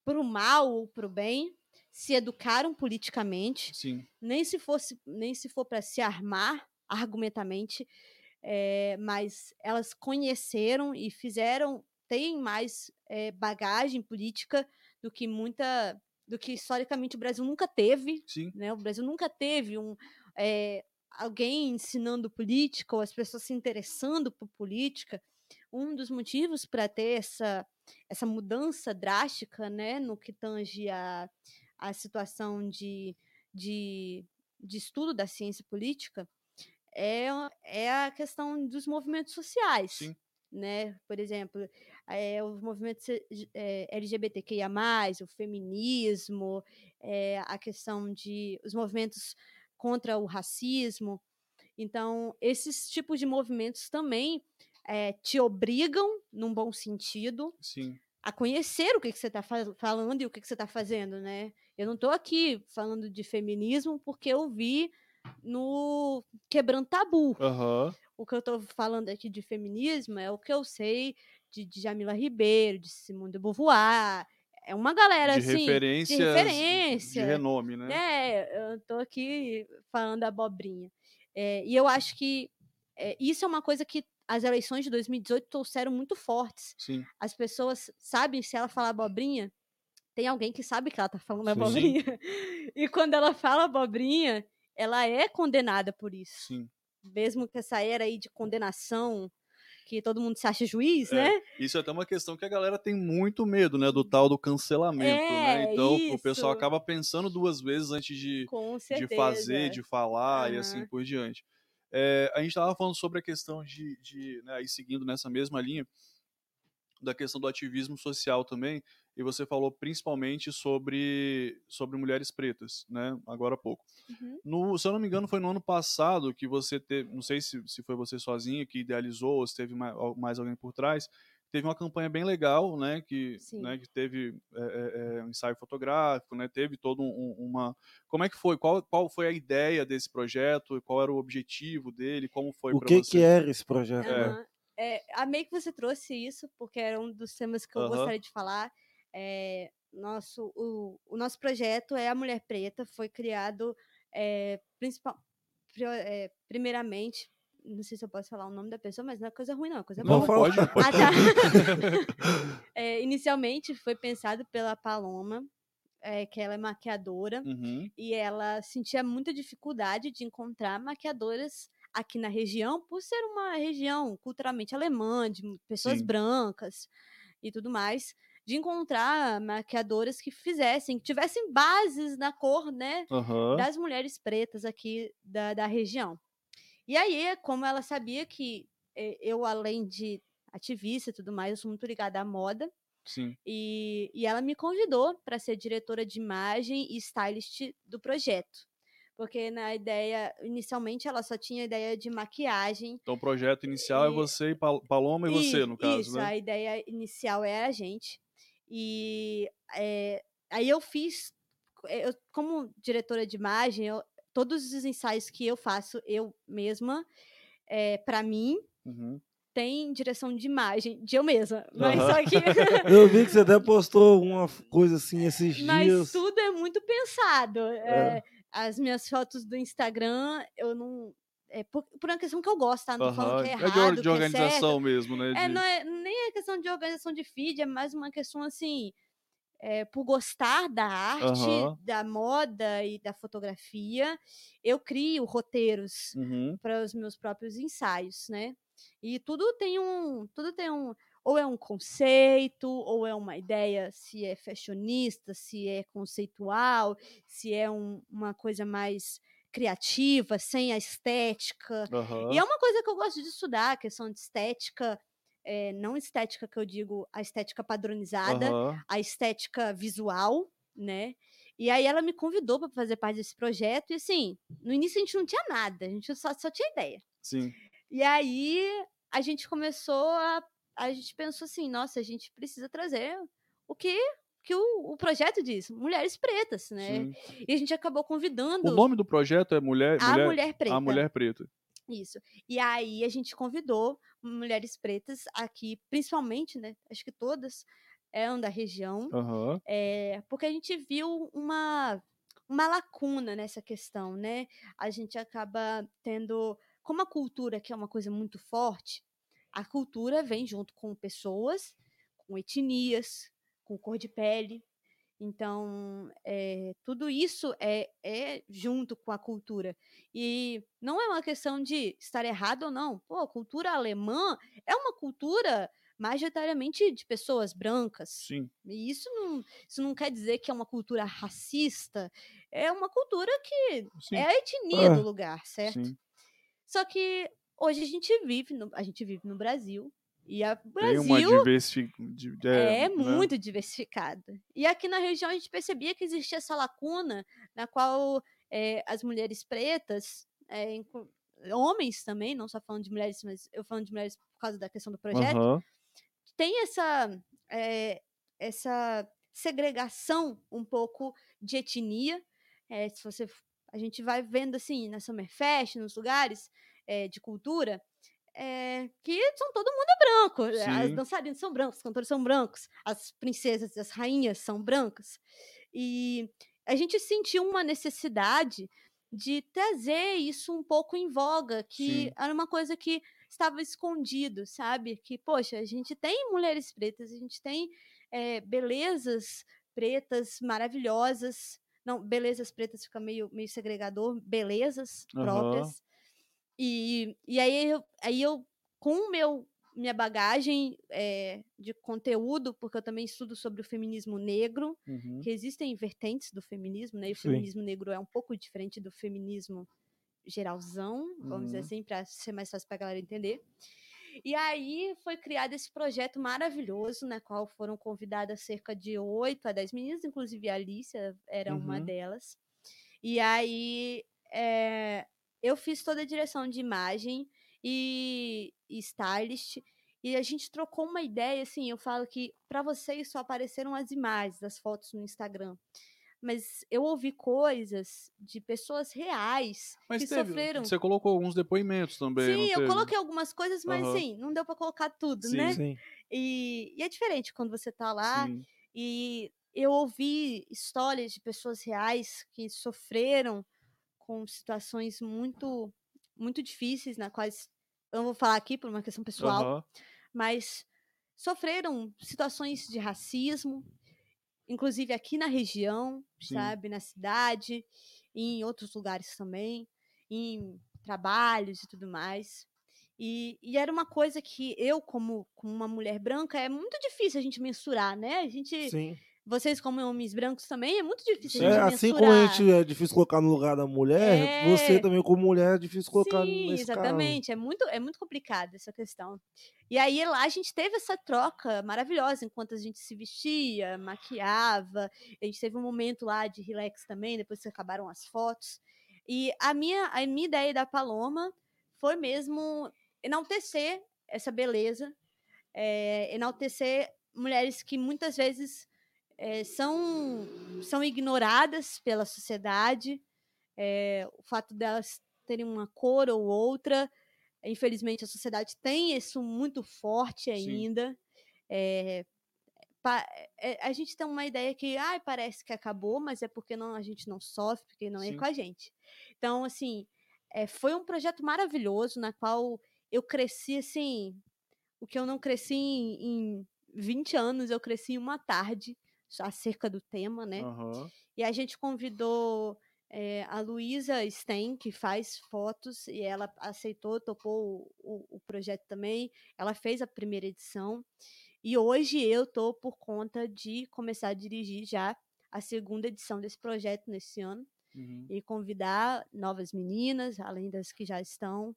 para o mal ou para o bem, se educaram politicamente. Sim. Nem se fosse, nem se for para se armar argumentamente, é, mas elas conheceram e fizeram, têm mais é, bagagem política do que muita, do que historicamente o Brasil nunca teve. Sim. Né? O Brasil nunca teve um é, alguém ensinando política ou as pessoas se interessando por política, um dos motivos para ter essa, essa mudança drástica né, no que tange a, a situação de, de, de estudo da ciência política é, é a questão dos movimentos sociais. Sim. Né? Por exemplo, é, os movimentos é, LGBTQIA, o feminismo, é, a questão de os movimentos contra o racismo. Então, esses tipos de movimentos também é, te obrigam, num bom sentido, Sim. a conhecer o que, que você está falando e o que, que você está fazendo, né? Eu não estou aqui falando de feminismo porque eu vi no Quebrando Tabu. Uhum. O que eu estou falando aqui de feminismo é o que eu sei de, de Jamila Ribeiro, de Simone de Beauvoir, é uma galera de assim, referências, de referência, de renome, né? É, eu tô aqui falando abobrinha. É, e eu acho que é, isso é uma coisa que as eleições de 2018 trouxeram muito fortes. Sim. As pessoas sabem se ela falar abobrinha, tem alguém que sabe que ela tá falando abobrinha. Sim. E quando ela fala abobrinha, ela é condenada por isso. Sim. Mesmo que essa era aí de condenação que todo mundo se acha juiz, é, né? Isso é até uma questão que a galera tem muito medo, né? Do tal do cancelamento, né? é, né? Então isso. o pessoal acaba pensando duas vezes antes de, de fazer, de falar uhum. e assim por diante. É, a gente estava falando sobre a questão de, de né, aí seguindo nessa mesma linha, da questão do ativismo social também, e você falou principalmente sobre, sobre mulheres pretas, né? Agora há pouco. Uhum. No, se eu não me engano, foi no ano passado que você teve, não sei se, se foi você sozinha que idealizou ou se teve mais, mais alguém por trás, teve uma campanha bem legal, né? Que, né, que teve é, é, é, um ensaio fotográfico, né? Teve todo um, uma. Como é que foi? Qual, qual foi a ideia desse projeto? Qual era o objetivo dele? Como foi? O que que era esse projeto? Uhum. É, amei que você trouxe isso, porque era um dos temas que eu uhum. gostaria de falar. É, nosso, o, o, nosso projeto é a Mulher Preta, foi criado é, principal, é, primeiramente. Não sei se eu posso falar o nome da pessoa, mas não é coisa ruim, não, é coisa não, boa. Pode, pode. Ah, tá. inicialmente foi pensado pela Paloma, é, que ela é maquiadora, uhum. e ela sentia muita dificuldade de encontrar maquiadoras aqui na região, por ser uma região culturalmente alemã, de pessoas Sim. brancas e tudo mais de encontrar maquiadoras que fizessem, que tivessem bases na cor, né, uhum. das mulheres pretas aqui da, da região. E aí, como ela sabia que eh, eu, além de ativista e tudo mais, eu sou muito ligada à moda, Sim. E, e ela me convidou para ser diretora de imagem e stylist do projeto porque na ideia, inicialmente ela só tinha ideia de maquiagem. Então o projeto inicial é e... é você e Paloma e, você, no caso, isso, né? a ideia inicial era a gente. E é, aí eu fiz, eh, eu, como diretora de imagem, eu, todos os ensaios que eu faço eu mesma, é, para mim, uhum. tem direção de imagem de eu mesma. Mas uhum. só que. eu vi que você até postou uma coisa assim esses mas dias. Mas tudo é muito pensado. É. É, as minhas fotos do Instagram, eu não é por, por, uma questão que eu gosto, tá? Não tô falando que é errado, é de, de organização é mesmo, né? De... É, não é nem é questão de organização de feed, é mais uma questão assim é, por gostar da arte, Aham. da moda e da fotografia, eu crio roteiros Uhum. para os meus próprios ensaios, né? E tudo tem um, tudo tem um, ou é um conceito, ou é uma ideia, se é fashionista, se é conceitual, se é um- uma coisa mais criativa, sem a estética. E Aham. é uma coisa que eu gosto de estudar, a questão de estética, eh, não estética que eu digo a estética padronizada, Aham. a estética visual, né? E aí ela me convidou para fazer parte desse projeto e assim, no início a gente não tinha nada, a gente só, só tinha ideia. Sim. E aí a gente começou a a gente pensou assim, nossa, a gente precisa trazer o que que o, o projeto diz, mulheres pretas, né? Sim. E a gente acabou convidando O nome do projeto é Mulher. a mulher, mulher preta. A Mulher Preta. Isso. E aí a gente convidou mulheres pretas aqui, principalmente, né? Acho que todas eram da região, Aham. é, porque a gente viu uma, uma lacuna nessa questão, né? A gente acaba tendo, como a cultura que é uma coisa muito forte, a cultura vem junto com pessoas, com etnias, com cor de pele. Então, é, tudo isso é, é junto com a cultura. E não é uma questão de estar errado ou não. Pô, a cultura alemã é uma cultura majoritariamente de pessoas brancas. Sim. E isso não, isso não quer dizer que é uma cultura racista. É uma cultura que Sim. é a etnia É. do lugar, certo? Sim. Só que hoje a gente vive no, a gente vive no Brasil. E a Tem Brasil uma diversificação. é, né? muito diversificado. E aqui na região a gente percebia que existia essa lacuna na qual eh, as mulheres pretas, eh, inclu- homens também, não só falando de mulheres, mas eu falando de mulheres por causa da questão do projeto, Aham. tem essa, eh, essa segregação um pouco de etnia. se você, a gente vai vendo assim na Summerfest, nos lugares de cultura, eh, que são todo mundo branco. eh, As Sim. dançarinas são brancos, os cantores são brancos, as princesas, as rainhas são brancas. E a gente sentiu uma necessidade de trazer isso um pouco em voga, que Sim. era uma coisa que estava escondido, sabe? Que, poxa, a gente tem mulheres pretas, a gente tem eh, belezas pretas maravilhosas. Não, belezas pretas fica meio, meio segregador, belezas Aham. próprias. E, e aí, eu, aí eu, com o meu minha bagagem eh, de conteúdo, porque eu também estudo sobre o feminismo negro, Uhum. que existem vertentes do feminismo, né? E o Sim. feminismo negro é um pouco diferente do feminismo geralzão, vamos dizer Uhum. assim, para ser mais fácil para a galera entender. E aí foi criado esse projeto maravilhoso, na qual foram convidadas cerca de 8 a 10 meninas, inclusive a Alicia era uma Uhum. delas. E aí eh, eu fiz toda a direção de imagem e, e stylist. E a gente trocou uma ideia, assim, eu falo que para vocês só apareceram as imagens, as fotos no Instagram. Mas eu ouvi coisas de pessoas reais Mas que teve, sofreram. você colocou alguns depoimentos também, Sim, eu teve? coloquei algumas coisas, mas Aham. assim, não deu para colocar tudo, Sim. né? Sim. E, e é diferente quando você tá lá Sim. e eu ouvi histórias de pessoas reais que sofreram com situações muito muito difíceis, na quais eu não vou falar aqui por uma questão pessoal, Aham. mas sofreram situações de racismo, inclusive aqui na região, Sim. sabe, na cidade, e em outros lugares também, em trabalhos e tudo mais. E, e era uma coisa que eu, como, como uma mulher branca, é muito difícil a gente mensurar, né? A gente, Sim. Vocês como homens brancos também, é muito difícil É, gente assim como a gente é difícil colocar no lugar da mulher, você É. também como mulher é difícil colocar Sim, nesse exatamente. É muito, é muito complicado essa questão. E aí lá a gente teve essa troca maravilhosa enquanto a gente se vestia, maquiava. A gente teve um momento lá de relax também, depois que acabaram as fotos. E a minha, a minha ideia da Paloma foi mesmo enaltecer essa beleza, é, enaltecer mulheres que muitas vezes é, são, são ignoradas pela sociedade, é, o fato delas terem uma cor ou outra. Infelizmente, a sociedade tem isso muito forte ainda. É, pa- é, a gente tem uma ideia que ai, parece que acabou, mas é porque não, a gente não sofre, porque não é Sim. com a gente. Então, assim, é, foi um projeto maravilhoso na qual eu cresci assim. O que eu não cresci em, em 20 anos, eu cresci em uma tarde acerca do tema, né? Aham. E a gente convidou é, a Luísa Sten, que faz fotos, e ela aceitou, topou o, o, o projeto também. Ela fez a primeira edição. E hoje eu tô por conta de começar a dirigir já a segunda edição desse projeto nesse ano Uhum. e convidar novas meninas, além das que já estão,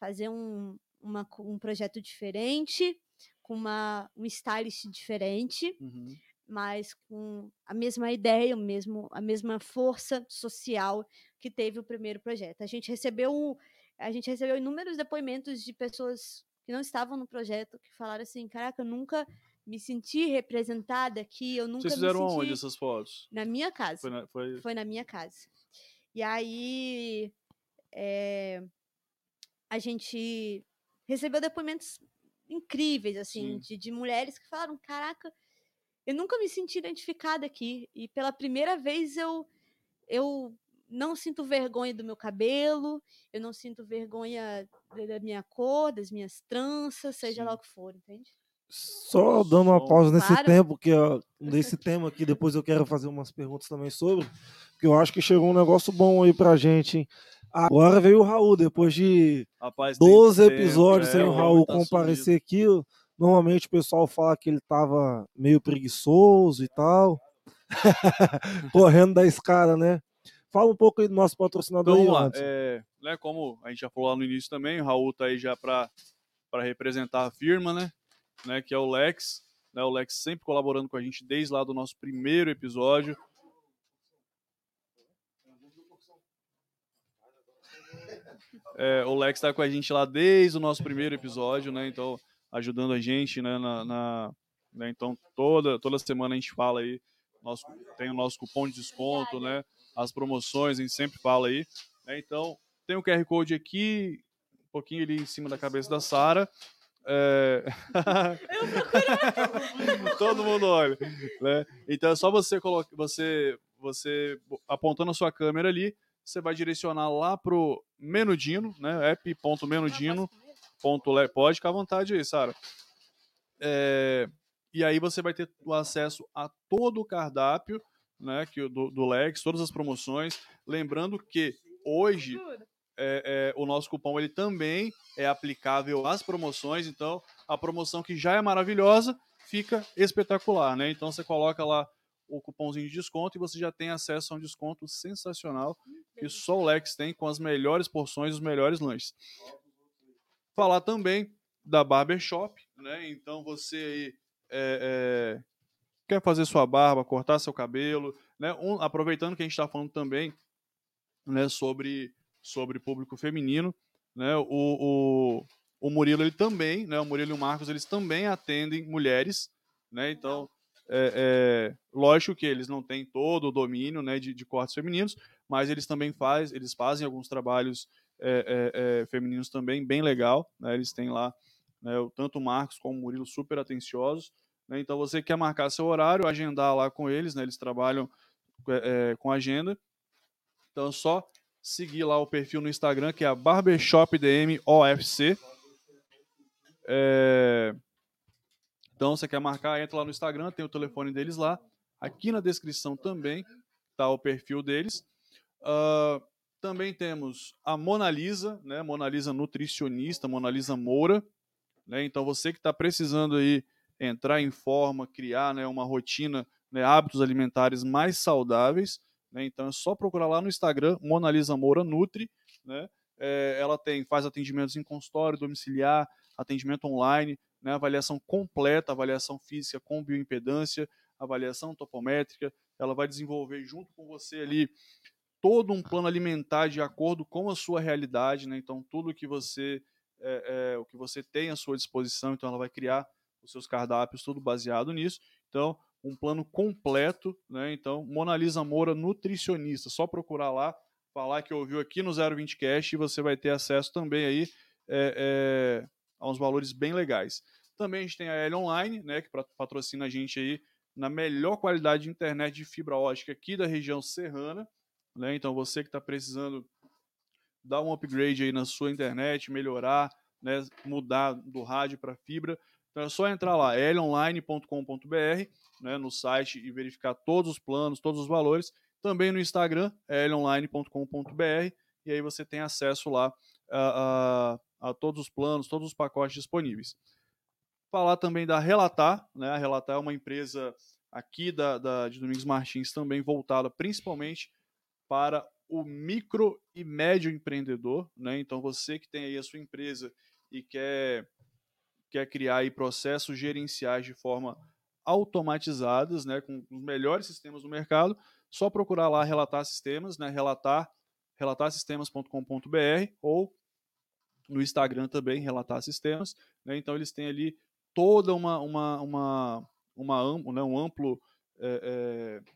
fazer um, uma um projeto diferente, com uma, um stylist diferente, Uhum. Mas com a mesma ideia, o mesmo, a mesma força social que teve o primeiro projeto. A gente recebeu a gente recebeu inúmeros depoimentos de pessoas que não estavam no projeto que falaram assim, caraca, eu nunca me senti representada aqui, eu nunca Vocês me fizeram senti onde essas fotos? na minha casa. Foi, na- foi- Foi na minha casa. E aí eh, a gente recebeu depoimentos incríveis, assim, Sim. de, de mulheres que falaram, caraca, eu nunca me senti identificada aqui. E pela primeira vez eu, eu não sinto vergonha do meu cabelo, eu não sinto vergonha da minha cor, das minhas tranças, seja lá Sim. o que for, entende? Só dando uma pausa nesse Claro. tempo, que nesse tema aqui, depois eu quero fazer umas perguntas também sobre, porque eu acho que chegou um negócio bom aí pra gente, hein? Agora veio o Raul, depois de Rapaz, tem 12 tempo, episódios é, sem o homem Raul tá comparecer aqui. Normalmente o pessoal fala que ele tava meio preguiçoso e tal, correndo da escada, né? Fala um pouco aí do nosso patrocinador Então aí, vamos lá, é, né, como a gente já falou lá no início também, o Raul tá aí já para representar a firma, né, né, que é o Lex, né, o Lex sempre colaborando com a gente desde lá do nosso primeiro episódio. É, o Lex tá com a gente lá desde o nosso primeiro episódio, né, então ajudando a gente, né, na, na- né, então toda toda semana a gente fala aí, nosso, tem o nosso cupom de desconto, né, as promoções, a gente sempre fala aí. né? Então, tem o QR Code aqui, um pouquinho ali em cima da cabeça da Sara. É... Todo mundo olha. Né? Então é só você colocar, você, você apontando a sua câmera ali, você vai direcionar lá pro Menudino, né? app.menudino. Ponto le- Pode ficar à vontade aí, Sara. É, e aí você vai ter o acesso a todo o cardápio né, que, do, do Lex, todas as promoções. Lembrando que hoje é, é, o nosso cupom ele também é aplicável às promoções, então a promoção que já é maravilhosa fica espetacular, né? Então você coloca lá o cupomzinho de desconto e você já tem acesso a um desconto sensacional que só o Lex tem com as melhores porções, os melhores lanches. Falar também da Barbershop, né? Então você aí é, é, quer fazer sua barba, cortar seu cabelo, né? Um- aproveitando que a gente está falando também né, sobre, sobre público feminino, né? O, o, o Murilo ele também, né? O Murilo e o Marcos eles também atendem mulheres, né? Então é, é, lógico que eles não têm todo o domínio né, de, de cortes femininos, mas eles também faz, eles fazem alguns trabalhos é, é, é, femininos também bem legal, né? Eles têm lá né, tanto o Marcos como o Murilo super atenciosos, né? Então você quer marcar seu horário, agendar lá com eles, né? Eles trabalham é, é, com agenda. Então é só seguir lá o perfil no Instagram, que é a Barbershop. É, Então, você quer marcar, entra lá no Instagram, tem o telefone deles lá. Aqui na descrição também tá o perfil deles. Ah, também temos a Mona Lisa, né? Mona Lisa nutricionista, Mona Lisa Moura. Né? Então, você que está precisando aí entrar em forma, criar né, uma rotina, né, hábitos alimentares mais saudáveis, né? Então é só procurar lá no Instagram, Mona Lisa Moura Nutri, né? É, ela tem faz atendimentos em consultório, domiciliar, atendimento online, né? Avaliação completa, avaliação física com bioimpedância, avaliação topométrica. Ela vai desenvolver junto com você ali todo um plano alimentar de acordo com a sua realidade, né? Então tudo que você é, é, o que você tem à sua disposição, então ela vai criar os seus cardápios tudo baseado nisso. Então um plano completo, né? Então, Mona Lisa Moura, nutricionista. Só procurar lá, falar que ouviu aqui no 020 Cash e você vai ter acesso também aí é, é, a uns valores bem legais. Também a gente tem a L Online, né? Que patrocina a gente aí na melhor qualidade de internet de fibra ótica aqui da região serrana. Né? Então, você que está precisando dar um upgrade aí na sua internet, melhorar, né? mudar do rádio para fibra, Então é só entrar lá, elonline.com.br, né, no site e verificar todos os planos, todos os valores. Também no Instagram, elonline.com.br, e aí você tem acesso lá a, a, a, todos os planos, todos os pacotes disponíveis. Falar também da Relatar, né? A Relatar é uma empresa aqui da, da de Domingos Martins também voltada principalmente para o micro e médio empreendedor, né? Então você que tem aí a sua empresa e quer quer criar aí processos gerenciais de forma automatizadas, né, com os melhores sistemas do mercado, só procurar lá relatar sistemas, né, relatar relatarsistemas.com.br ou no Instagram também relatar sistemas, né? Então eles têm ali toda uma uma uma, uma né, um amplo é, é,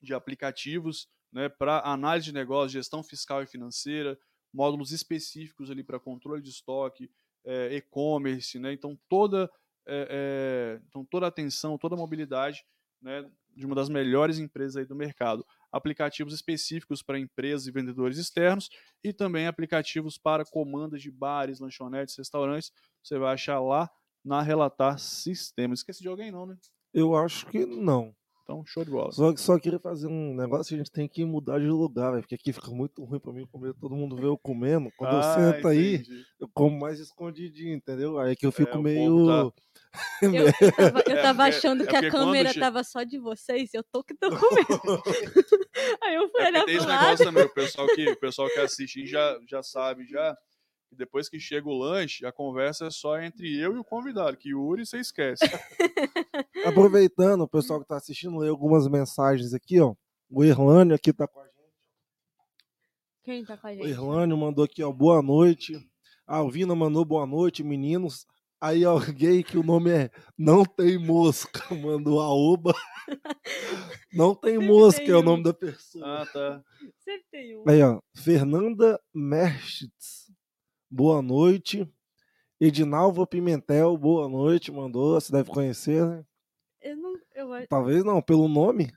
de aplicativos né, para análise de negócio, gestão fiscal e financeira, módulos específicos ali para controle de estoque, é, e-commerce, né? Então toda é, é, então toda a atenção, toda a mobilidade, né, de uma das melhores empresas aí do mercado. Aplicativos específicos para empresas e vendedores externos e também aplicativos para comandas de bares, lanchonetes, restaurantes. Você vai achar lá na Relatar Sistemas. Esqueci de alguém não, né? Eu acho que não. Então, show de bola. Só, só queria fazer um negócio, a gente tem que mudar de lugar, véio, porque aqui fica muito ruim pra mim comer, todo mundo vê eu comendo. Quando ah, eu sento aí, eu como mais escondidinho, entendeu? Aí que eu fico é, meio. Tá... eu, eu, tava, eu tava é, achando é, que a câmera che... tava só de vocês, eu tô que tô comendo. aí eu fui é olhar tem esse negócio também, o pessoal que, o pessoal que assiste já, já sabe, já depois que chega o lanche, a conversa é só entre eu e o convidado, que o Uri você esquece. Aproveitando, o pessoal que está assistindo, lê algumas mensagens aqui, ó. O Irlânio aqui está com a gente. Quem está com a gente? O Irlânio mandou aqui, ó, boa noite. A Alvina mandou boa noite, meninos. Aí alguém que o nome é Não Tem Mosca mandou a oba. Não tem Sempre mosca tem é o nome da pessoa. Ah, tá. Sempre tem um. Aí, ó. Fernanda Merchitz boa noite. Edinalva Pimentel, boa noite, mandou. Você deve conhecer, né? Eu não. Eu... Talvez não, pelo nome.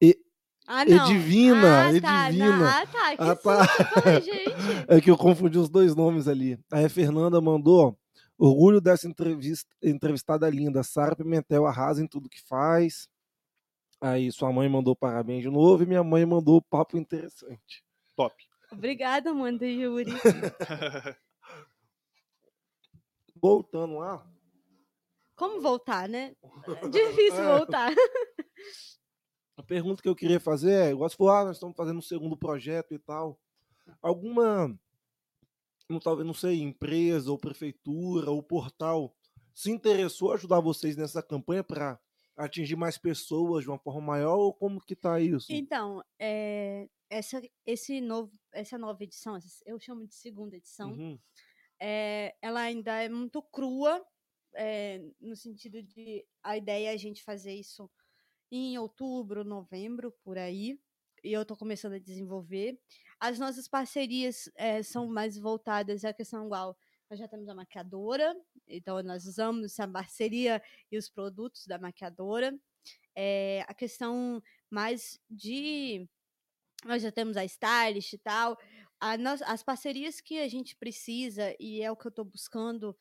E... Ah, não. Edivina, ah, tá, Edivina. Não, ah, tá. Que ah, tá. gente. É que eu confundi os dois nomes ali. Aí a Fernanda mandou, orgulho dessa entrevista, entrevistada linda. Sara Pimentel arrasa em tudo que faz. Aí sua mãe mandou parabéns de novo e minha mãe mandou papo interessante. Top. Obrigada, Amanda e Yuri. Voltando lá. Como voltar, né? É difícil é. voltar. A pergunta que eu queria fazer é, igual você falou, ah, nós estamos fazendo um segundo projeto e tal. Alguma, não, talvez, não sei, empresa ou prefeitura ou portal se interessou a ajudar vocês nessa campanha para atingir mais pessoas de uma forma maior ou como que tá isso? Então, é, essa, esse novo, essa nova edição, eu chamo de segunda edição, uhum. é, ela ainda é muito crua, é, no sentido de a ideia é a gente fazer isso em outubro, novembro, por aí, e eu estou começando a desenvolver. As nossas parcerias é, são mais voltadas à questão igual. Nós já temos a maquiadora, então nós usamos essa parceria e os produtos da maquiadora. É, a questão mais de nós já temos a stylist e tal. A, nós, as parcerias que a gente precisa, e é o que eu estou buscando,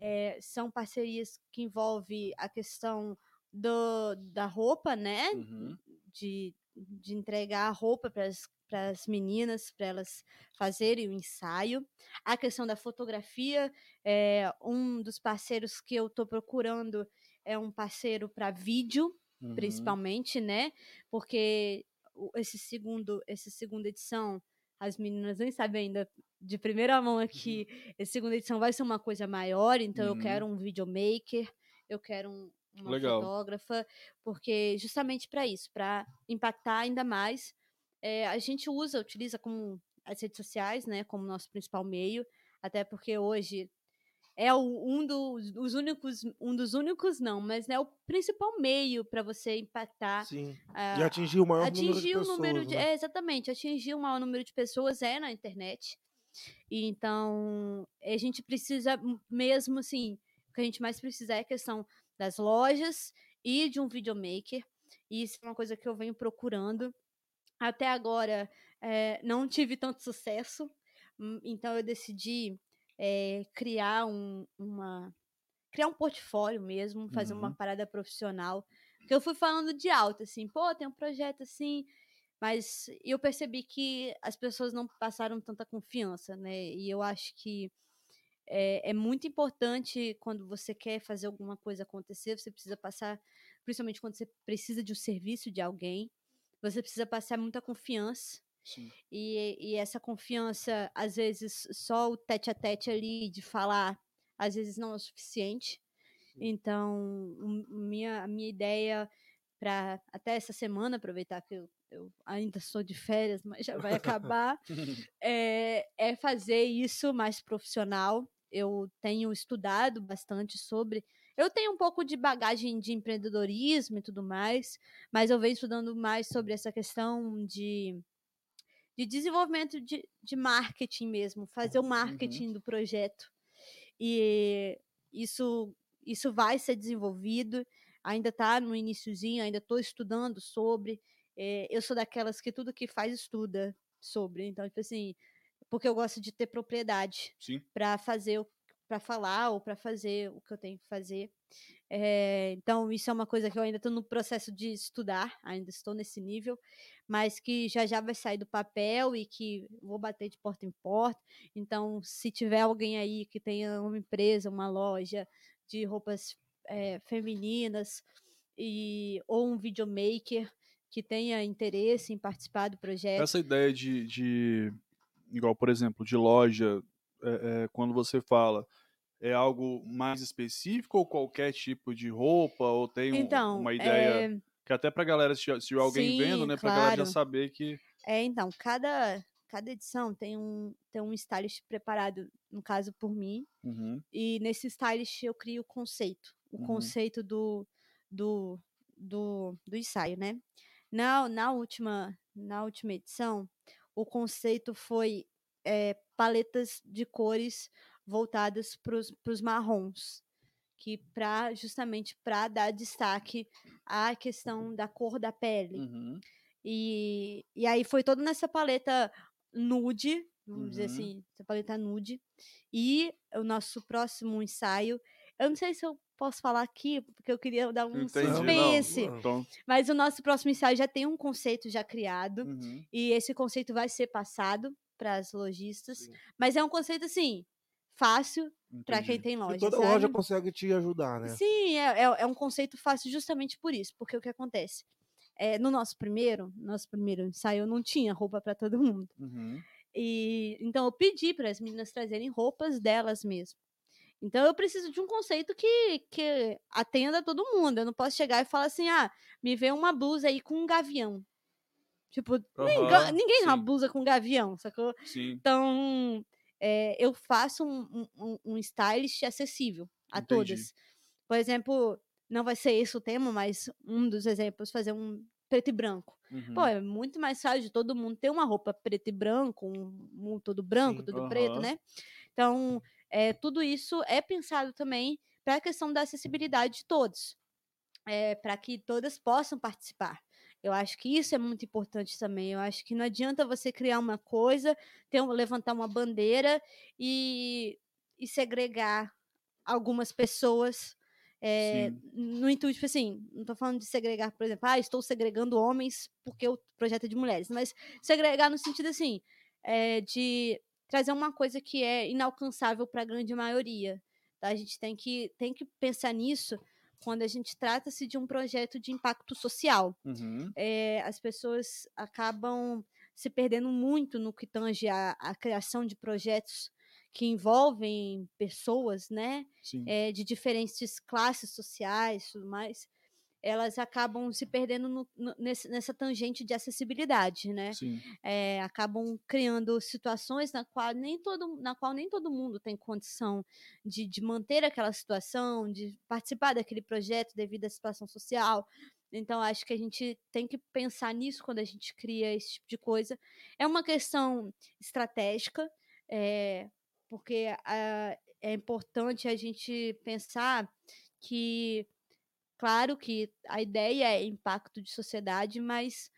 é, são parcerias que envolvem a questão do, da roupa, né? Uhum. De, de entregar a roupa para as meninas, para elas fazerem o ensaio. A questão da fotografia, é, um dos parceiros que eu estou procurando é um parceiro para vídeo, uhum. principalmente, né? Porque esse segundo, essa segunda edição, as meninas nem sabem ainda de primeira mão aqui, uhum. essa segunda edição vai ser uma coisa maior, então uhum. eu quero um videomaker, eu quero um, uma Legal. fotógrafa, porque justamente para isso, para impactar ainda mais. É, a gente usa, utiliza como as redes sociais, né, como nosso principal meio, até porque hoje é o, um dos únicos, um dos únicos não, mas é o principal meio para você impactar. Sim. Uh, e atingir o maior atingir número de pessoas. Número de, né? é, exatamente, atingir o maior número de pessoas é na internet. E, então, a gente precisa mesmo, assim, o que a gente mais precisa é a questão das lojas e de um videomaker. E isso é uma coisa que eu venho procurando. Até agora, é, não tive tanto sucesso, hum, então eu decidi é, criar um, uma criar um portfólio mesmo, fazer Uhum. uma parada profissional. Porque eu fui falando de alto, assim, pô, tem um projeto assim, mas eu percebi que as pessoas não passaram tanta confiança, né? E eu acho que é, é muito importante quando você quer fazer alguma coisa acontecer, você precisa passar, principalmente quando você precisa de um serviço de alguém, você precisa passar muita confiança. E, e essa confiança, às vezes, só o tete a tete ali de falar, às vezes não é o suficiente. Então, minha, a minha ideia para até essa semana, aproveitar que eu, eu ainda sou de férias, mas já vai acabar, é, é fazer isso mais profissional. Eu tenho estudado bastante sobre. Eu tenho um pouco de bagagem de empreendedorismo e tudo mais, mas eu venho estudando mais sobre essa questão de, de desenvolvimento de, de marketing mesmo, fazer o marketing do projeto. E isso, isso vai ser desenvolvido, ainda está no iníciozinho, ainda estou estudando sobre. É, eu sou daquelas que tudo que faz estuda sobre. Então, tipo assim, porque eu gosto de ter propriedade para fazer, para falar ou para fazer o que eu tenho que fazer. É, então, isso é uma coisa que eu ainda estou no processo de estudar, ainda estou nesse nível, mas que já já vai sair do papel e que vou bater de porta em porta. Então, se tiver alguém aí que tenha uma empresa, uma loja de roupas é, femininas e ou um videomaker que tenha interesse em participar do projeto. Essa ideia de, de igual, por exemplo, de loja, é, quando você fala, é algo mais específico ou qualquer tipo de roupa? Ou tem um- Então, uma ideia é, que até pra galera, se, se alguém Sim, vendo, né, pra galera já claro. saber que. É, então, cada, cada edição tem um, tem um stylist preparado, no caso, por mim. Uhum, E nesse stylist eu crio o conceito. O Uhum. conceito do, do, do, do ensaio, né? Na, na, última, na última edição, o conceito foi é, paletas de cores voltadas para os marrons. Que pra, justamente para dar destaque à questão da cor da pele. uhum, E, e aí foi todo nessa paleta nude, vamos dizer Uhum. assim, essa paleta nude. E o nosso próximo ensaio, eu não sei se eu posso falar aqui, porque eu queria dar um Entendi, suspense. Não. Então, Mas o nosso próximo ensaio já tem um conceito já criado. uhum, E esse conceito vai ser passado para as lojistas. Mas é um conceito assim, fácil para quem tem loja. toda sabe? loja consegue te ajudar, né? Sim, é, é, é um conceito fácil justamente por isso, porque o que acontece? É, no nosso primeiro, nosso primeiro ensaio, eu não tinha roupa para todo mundo. Uhum, E então eu pedi para as meninas trazerem roupas delas mesmo. Então eu preciso de um conceito que, que atenda todo mundo. Eu não posso chegar e falar assim: ah, me vê uma blusa aí com um gavião. Tipo, ninguém, Aham, ninguém uma blusa com gavião, sacou? Sim, Então, é, eu faço um, um, um stylist acessível a Entendi. todas. Por exemplo, não vai ser esse o tema, mas um dos exemplos, fazer um preto e branco. uhum, Pô, é muito mais fácil de todo mundo ter uma roupa preto e branco, um, um todo branco, Sim. tudo preto, Aham. né? Então, é, tudo isso é pensado também para a questão da acessibilidade de todos, é, para que todas possam participar. Eu acho que isso é muito importante também. Eu acho que não adianta você criar uma coisa, ter um- levantar uma bandeira e, e segregar algumas pessoas. é, no intuito, tipo assim, não estou falando de segregar, por exemplo, ah, estou segregando homens porque o projeto é de mulheres, mas segregar no sentido assim, é, de trazer uma coisa que é inalcançável para a grande maioria. tá? A gente tem que, tem que pensar nisso quando a gente trata-se de um projeto de impacto social. uhum, É, as pessoas acabam se perdendo muito no que tange a, a criação de projetos que envolvem pessoas, né? é, de diferentes classes sociais e tudo mais, elas acabam se perdendo no- no- nesse- nessa tangente de acessibilidade, né? Sim. É, acabam criando situações na qual nem todo, na qual nem todo mundo tem condição de, de manter aquela situação, de participar daquele projeto devido à situação social. Então, acho que a gente tem que pensar nisso quando a gente cria esse tipo de coisa. É uma questão estratégica, é, porque ah, é importante a gente pensar que, claro que a ideia é impacto de sociedade, mas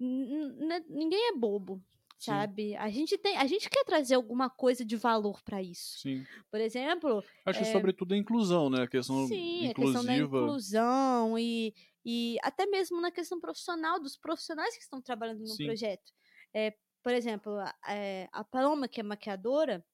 n- n- ninguém é bobo. Sim. sabe? A gente tem, a gente quer trazer alguma coisa de valor para isso. Sim. Por exemplo, Acho que É. sobretudo a inclusão, né? A questão sim, a questão da inclusiva. inclusão e, e até mesmo na questão profissional dos profissionais que estão trabalhando no Sim. projeto. É, por exemplo, a, é, a Paloma, que é maquiadora,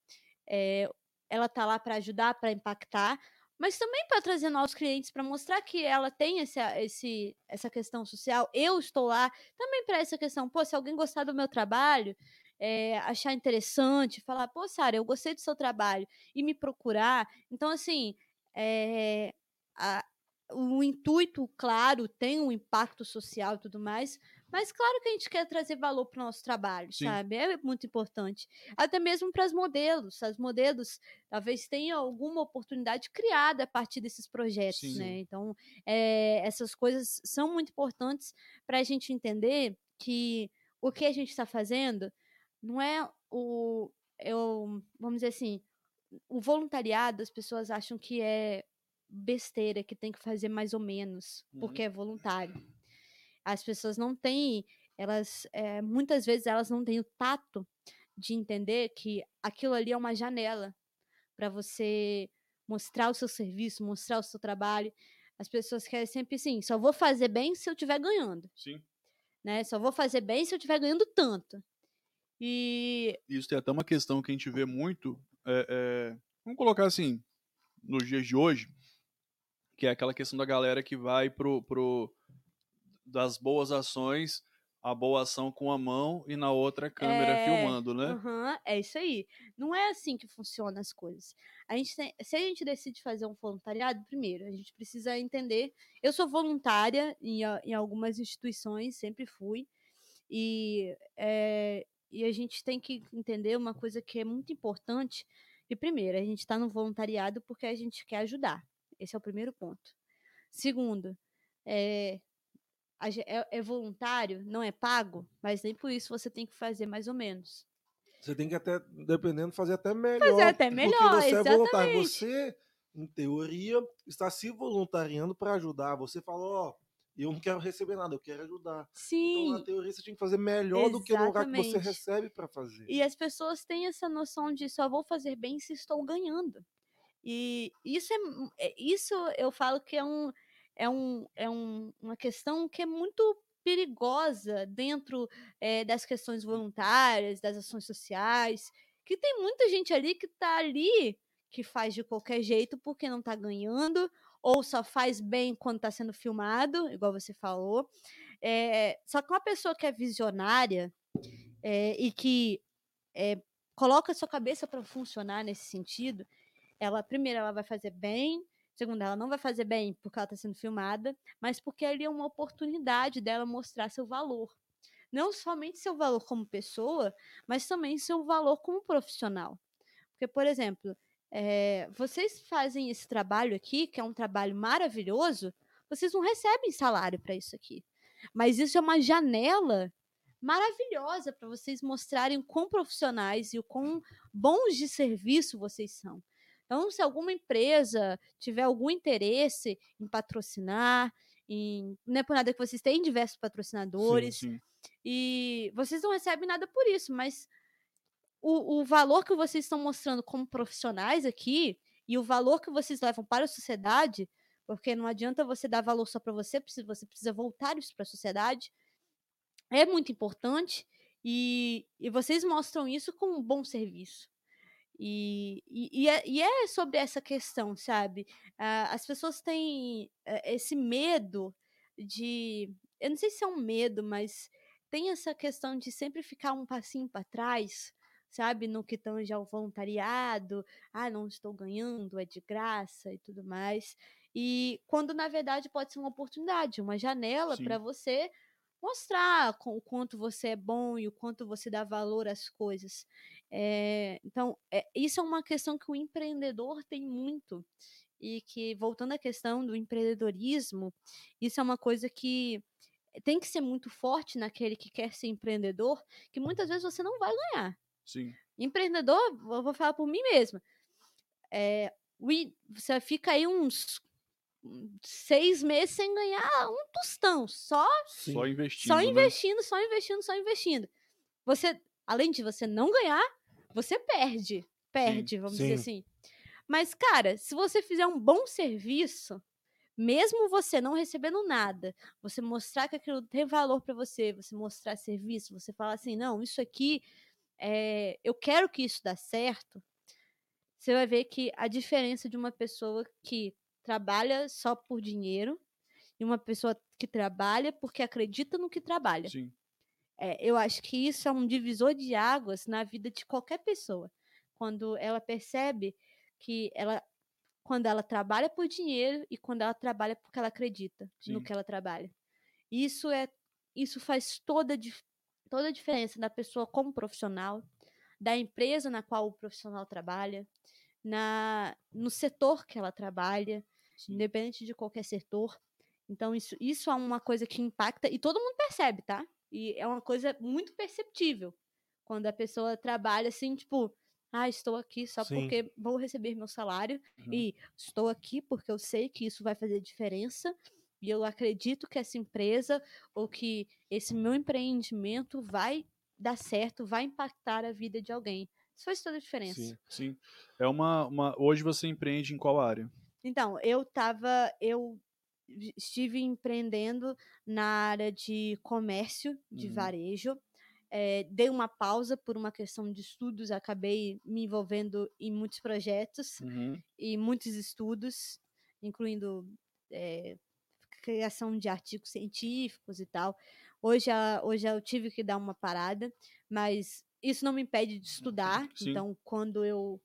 é, ela tá lá para ajudar, para impactar, mas também para trazer novos clientes, para mostrar que ela tem esse, esse, essa questão social. Eu estou lá também para essa questão. Pô, se alguém gostar do meu trabalho, é, achar interessante, falar, pô, Sara, eu gostei do seu trabalho, e me procurar. Então, assim, é, a- o intuito, claro, tem um impacto social e tudo mais, mas claro que a gente quer trazer valor para o nosso trabalho, Sim. sabe? É muito importante. Até mesmo para as modelos. As modelos talvez tenham alguma oportunidade criada a partir desses projetos, Sim. né? Então, é, essas coisas são muito importantes para a gente entender que o que a gente está fazendo não é o. Eu, vamos dizer assim, o voluntariado, as pessoas acham que é besteira, que tem que fazer mais ou menos, Uhum. porque é voluntário. As pessoas não têm, elas, eh, muitas vezes elas não têm o tato de entender que aquilo ali é uma janela para você mostrar o seu serviço, mostrar o seu trabalho. As pessoas querem sempre assim, só vou fazer bem se eu estiver ganhando, Sim. né? Só vou fazer bem se eu estiver ganhando tanto. E Isso tem até uma questão que a gente vê muito. é, é, vamos colocar assim, nos dias de hoje, que é aquela questão da galera que vai pro, pro das boas ações, a boa ação com a mão e na outra câmera É, filmando, né? Aham, é isso aí. Não é assim que funcionam as coisas. A gente tem- se a gente decide fazer um voluntariado, primeiro, a gente precisa entender. Eu sou voluntária em, a- em algumas instituições, sempre fui. E, é, e a gente tem que entender uma coisa que é muito importante. E primeiro, a gente está no voluntariado porque a gente quer ajudar. Esse é o primeiro ponto. Segundo, é, a é, é voluntário, não é pago, mas nem por isso você tem que fazer mais ou menos. Você tem que até, dependendo, fazer até melhor. Fazer até melhor, Porque você é voluntário. exatamente. Você, em teoria, está se voluntariando para ajudar. Você falou, ó, eu não quero receber nada, eu quero ajudar. Então, Sim. na teoria, você tinha que fazer melhor do que no lugar que você Exatamente. recebe para fazer. E as pessoas têm essa noção de só vou fazer bem se estou ganhando. E isso é, é- isso eu falo que é um é um é um, uma questão que é muito perigosa dentro eh, das questões voluntárias, das ações sociais, que tem muita gente ali que está ali que faz de qualquer jeito porque não está ganhando ou só faz bem quando está sendo filmado, igual você falou. Eh, só que uma pessoa que é visionária eh, e que coloca sua cabeça para funcionar nesse sentido, ela primeiro ela vai fazer bem, segundo ela não vai fazer bem porque ela está sendo filmada, mas porque ali é uma oportunidade dela mostrar seu valor. Não somente seu valor como pessoa, mas também seu valor como profissional. Porque, por exemplo, eh, vocês fazem esse trabalho aqui, que é um trabalho maravilhoso, vocês não recebem salário para isso aqui. Mas isso é uma janela maravilhosa para vocês mostrarem o quão profissionais e o quão bons de serviço vocês são. Então, se alguma empresa tiver algum interesse em patrocinar, em, não é por nada que vocês têm diversos patrocinadores, Sim, sim. e vocês não recebem nada por isso, mas o, o valor que vocês estão mostrando como profissionais aqui e o valor que vocês levam para a sociedade, porque não adianta você dar valor só para você, você precisa voltar isso para a sociedade, é muito importante e, e vocês mostram isso com um bom serviço. E, e, e é, e é sobre essa questão, sabe? Ah, as pessoas têm eh, esse medo de. Eu não sei se é um medo, mas tem essa questão de sempre ficar um passinho para trás, sabe? No que tange ao voluntariado. Ah, não estou ganhando, é de graça e tudo mais. E quando na verdade pode ser uma oportunidade, uma janela para você mostrar o quanto você é bom e o quanto você dá valor às coisas. É, então, é, isso é uma questão que o empreendedor tem muito. E que, voltando à questão do empreendedorismo, isso é uma coisa que tem que ser muito forte naquele que quer ser empreendedor, que muitas vezes você não vai ganhar. Sim. Empreendedor, eu vou falar por mim mesma. É, você fica aí uns hum, seis meses sem ganhar um tostão, só Sim. Só investindo. só né? investindo, só investindo, só investindo. Você além de você não ganhar, você perde. Perde, vamos dizer assim. Mas, cara, se você fizer um bom serviço, mesmo você não recebendo nada, você mostrar que aquilo tem valor para você, você mostrar serviço, você falar assim, não, isso aqui, é, eu quero que isso dê certo, você vai ver que a diferença de uma pessoa que trabalha só por dinheiro e uma pessoa que trabalha porque acredita no que trabalha. Sim. É, eu acho que isso é um divisor de águas na vida de qualquer pessoa. Quando ela percebe que ela quando ela trabalha por dinheiro e quando ela trabalha porque ela acredita Sim. no que ela trabalha. Isso é isso faz toda toda a diferença da pessoa como profissional, da empresa na qual o profissional trabalha, na no setor que ela trabalha, Sim. independente de qualquer setor. Então isso isso é uma coisa que impacta e todo mundo percebe, tá? E é uma coisa muito perceptível quando a pessoa trabalha assim, tipo, ah, estou aqui só Sim. porque vou receber meu salário uhum. e estou aqui porque eu sei que isso vai fazer diferença e eu acredito que essa empresa ou que esse meu empreendimento vai dar certo, vai impactar a vida de alguém. Isso faz toda a diferença. Sim, sim. É uma, uma... Hoje você empreende em qual área? Então, eu tava. Eu estive empreendendo na área de comércio, de uhum. varejo. É, dei uma pausa por uma questão de estudos, acabei me envolvendo em muitos projetos uhum. e muitos estudos, incluindo é, criação de artigos científicos e tal. Hoje, hoje eu tive que dar uma parada, mas isso não me impede de estudar. Sim. Então, quando eu,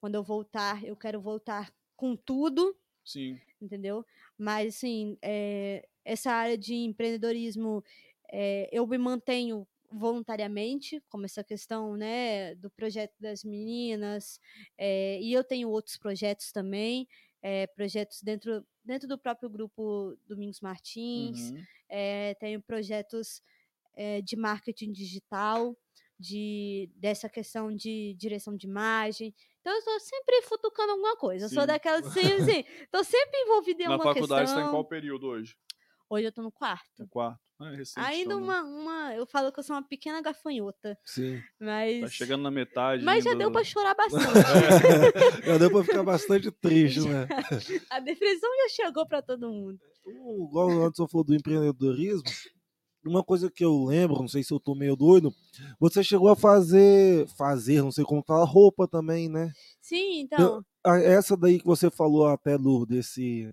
quando eu voltar, eu quero voltar com tudo. Sim. Entendeu? Mas, assim, é, essa área de empreendedorismo, é, eu me mantenho voluntariamente, como essa questão né, do projeto das meninas, é, e eu tenho outros projetos também, projetos dentro, dentro do próprio grupo Domingos Martins, uhum. tenho projetos de marketing digital, de dessa questão de direção de imagem. Então eu estou sempre futucando alguma coisa. Sim. Eu sou daquela assim, assim, tô sempre envolvida em Na alguma questão. Na faculdade está em qual período hoje? Hoje eu tô no quarto. No quarto. Ah, é recente, ainda então, uma, uma. Eu falo que eu sou uma pequena gafanhota. Sim. Mas. Tá chegando na metade. Mas já deu pra chorar bastante. é. Já deu pra ficar bastante triste, né? A depressão já chegou pra todo mundo. Igual antes eu falou do empreendedorismo, uma coisa que eu lembro, não sei se eu tô meio doido, você chegou a fazer, fazer, não sei como fala, roupa também, né? Sim, então. essa daí que você falou até, Lu, desse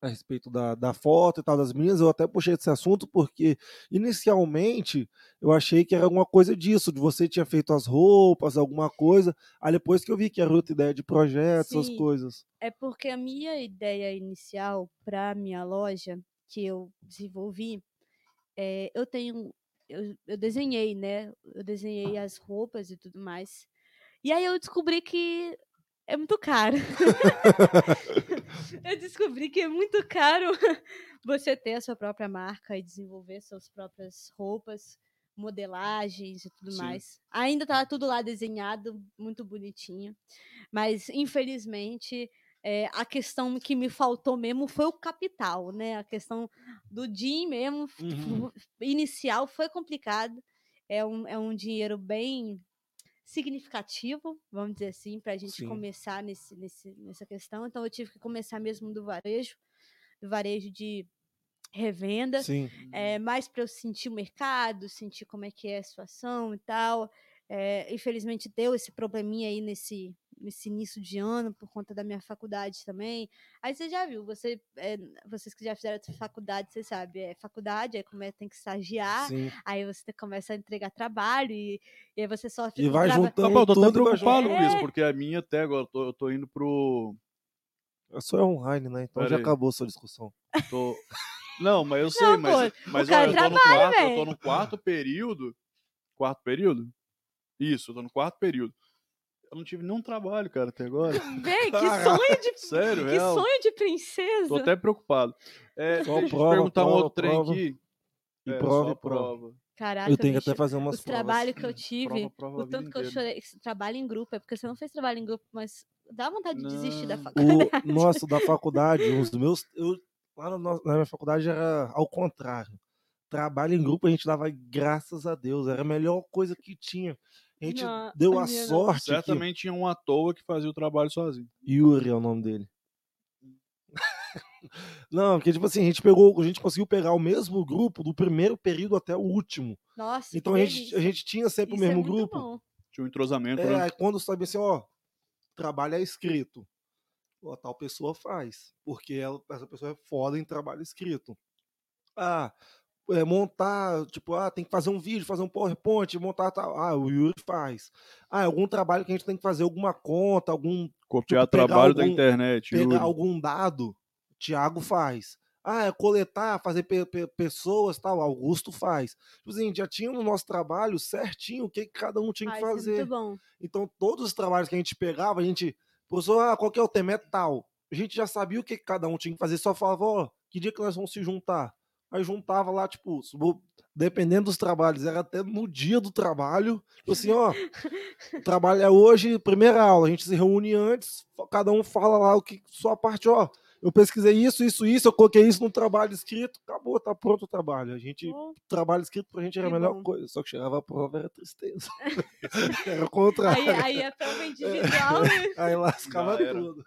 a respeito da, da foto e tal das meninas, eu até puxei esse assunto porque inicialmente eu achei que era alguma coisa disso, de você tinha feito as roupas, alguma coisa, aí depois que eu vi que era outra ideia de projetos, Sim, essas coisas. É porque a minha ideia inicial para minha loja que eu desenvolvi, é, eu tenho, eu, eu desenhei, né? Eu desenhei as roupas e tudo mais. E aí eu descobri que é muito caro. eu descobri que é muito caro você ter a sua própria marca e desenvolver suas próprias roupas, modelagens e tudo Sim. mais. Ainda tá tudo lá desenhado, muito bonitinho. Mas, infelizmente, é, a questão que me faltou mesmo foi o capital, né? A questão do DIN mesmo, uhum. inicial, foi complicado. É um, é um dinheiro bem significativo, vamos dizer assim, para a gente Sim. começar nesse, nesse, nessa questão. Então eu tive que começar mesmo do varejo, do varejo de revenda, é, mais para eu sentir o mercado, sentir como é que é a situação e tal. É, infelizmente deu esse probleminha aí nesse, nesse início de ano por conta da minha faculdade também. Aí você já viu, você, é, vocês que já fizeram faculdade, você sabe, é faculdade, aí começa, tem que estagiar, Sim. aí você começa a entregar trabalho e, e aí você sofre. E vai juntando tá, eu tô até preocupado com isso, porque a minha até agora, eu tô, eu tô indo pro... Eu sou online, né? Então Pera já aí. acabou a sua discussão. Tô... Não, mas eu sei, Não, mas, pô, mas ó, eu, tô no quarto, eu tô no quarto período. Quarto período? Isso, eu tô no quarto período. Eu não tive nenhum trabalho, cara, até agora. Véi, que sonho de. Sério, Que real. sonho de princesa. Tô até preocupado. É, só deixa prova, eu perguntar prova, um outro trem prova. aqui. E É, prova, só e prova. prova. Caraca, Eu tenho que até fazer umas os provas. trabalhos que eu tive, Prova, o tanto que eu chorei. esse Trabalho em grupo, é porque você não fez trabalho em grupo, mas dá vontade de desistir da Não. faculdade. O nosso da faculdade, os meus. Eu, lá no na minha faculdade era ao contrário. trabalho em grupo a gente dava graças a Deus, era a melhor coisa que tinha. A gente Não, deu a a minha não. sorte que Certamente tinha um à toa que fazia o trabalho sozinho. Yuri é o nome dele. Não, porque tipo assim, a gente pegou, a gente conseguiu pegar o mesmo grupo do primeiro período até o último. Nossa, que Então a gente, a gente tinha sempre Isso o é mesmo muito grupo. bom. Tinha um entrosamento, É, né? aí quando sabe assim, ó, trabalho é escrito. Ó, tal pessoa faz. Porque ela, essa pessoa é foda em trabalho escrito. Ah, é, montar, tipo, ah, tem que fazer um vídeo, fazer um PowerPoint, montar tal. Ah, o Yuri faz. Ah, algum trabalho que a gente tem que fazer alguma conta, algum Copiar tipo, trabalho da algum- internet. pegar Yuri. algum dado, Thiago faz. Ah, é coletar, fazer pe- pe- pessoas, tal, Augusto faz. Tipo assim, já tinha no nosso trabalho certinho o que que cada um tinha Ah, que isso é fazer. muito bom. Então, todos os trabalhos que a gente pegava, a gente, professor, ah, qual que é o tema? É tal. A gente já sabia o que que cada um tinha que fazer, só falava, ó, que dia que nós vamos se juntar? Aí juntava lá, tipo, dependendo dos trabalhos, era até no dia do trabalho, tipo assim, ó, o trabalho é hoje, primeira aula, a gente se reúne antes, cada um fala lá o que, sua parte, ó, eu pesquisei isso, isso, isso, eu coloquei isso no trabalho escrito, acabou, tá pronto o trabalho. A gente, Pô, trabalho escrito pra gente era a melhor bom. coisa, só que chegava a prova era tristeza. era o contrário. Aí, aí a prova individual, né? Aí lascava tudo.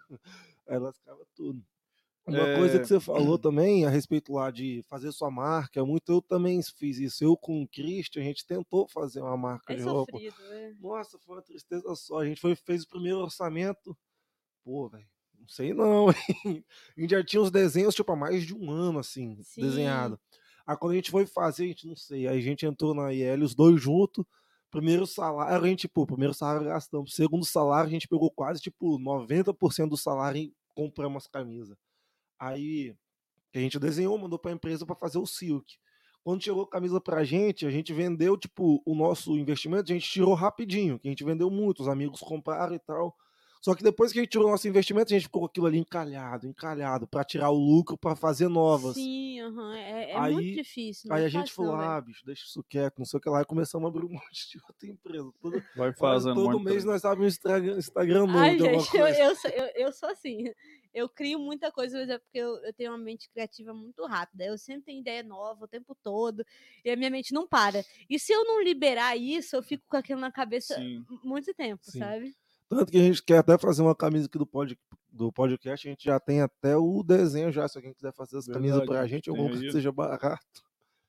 Aí lascava tudo. Uma coisa É. que você falou também a respeito lá de fazer sua marca, muito eu também fiz isso. Eu com o Christian, a gente tentou fazer uma marca É de roupa. sofrido, né? Nossa, foi uma tristeza só. A gente foi, fez o primeiro orçamento. Pô, velho, não sei não, hein? A gente já tinha os desenhos, tipo, há mais de um ano, assim, Sim. desenhado. Aí quando a gente foi fazer, a gente não sei. Aí a gente entrou na IL, os dois juntos. Primeiro salário, a gente, pô, primeiro salário gastamos. Segundo salário, a gente pegou quase, tipo, 90% do salário e compramos as camisas. Aí a gente desenhou, mandou pra empresa para fazer o silk. Quando chegou a camisa pra gente, a gente vendeu, tipo, o nosso investimento, a gente tirou rapidinho, que a gente vendeu muito, os amigos compraram e tal. Só que depois que a gente tirou o nosso investimento, a gente ficou com aquilo ali encalhado, encalhado, para tirar o lucro, para fazer novas. Sim, aham. É, é Aí- muito difícil. não Aí a gente falou, velho. ah, bicho, deixa isso quieto, não sei o que lá, e começamos a abrir um monte de outra empresa. Todo, Vai fazendo todo mês nós abrimos Instagram, Instagram novo Ai, gente, eu, coisa. eu, sou, eu, eu sou assim. Eu crio muita coisa, mas é porque eu, eu tenho uma mente criativa muito rápida. Eu sempre tenho ideia nova o tempo todo. E a minha mente não para. E se eu não liberar isso, eu fico com aquilo na cabeça Sim. muito tempo, Sim. sabe? Tanto que a gente quer até fazer uma camisa aqui do, pod, do podcast, a gente já tem até o desenho já, se alguém quiser fazer as camisas pra gente, alguma aí. que seja barato,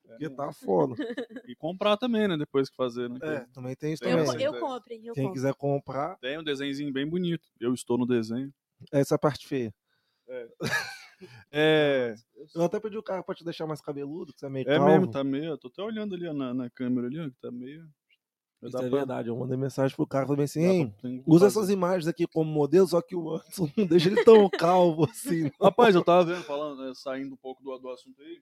É, porque tá foda. E comprar também, né? Depois que fazer, né? É, também tem isso Tem Eu, também. eu ideia. compro, eu Quem compro. quiser comprar, Tem um desenhozinho bem bonito. Eu estou no desenho. Essa é a parte feia. É, Eu até pedi o cara pra te deixar mais cabeludo, que você é meio é calvo. mesmo, tá meio. Eu tô até olhando ali na, na câmera ali, que tá meio. Isso é pra- verdade, eu mandei mensagem pro cara também assim, pra- usa essas imagens aqui como modelo, só que o Anderson não deixa ele tão calvo assim. não. Rapaz, eu tava vendo, falando, né, saindo um pouco do, do assunto aí.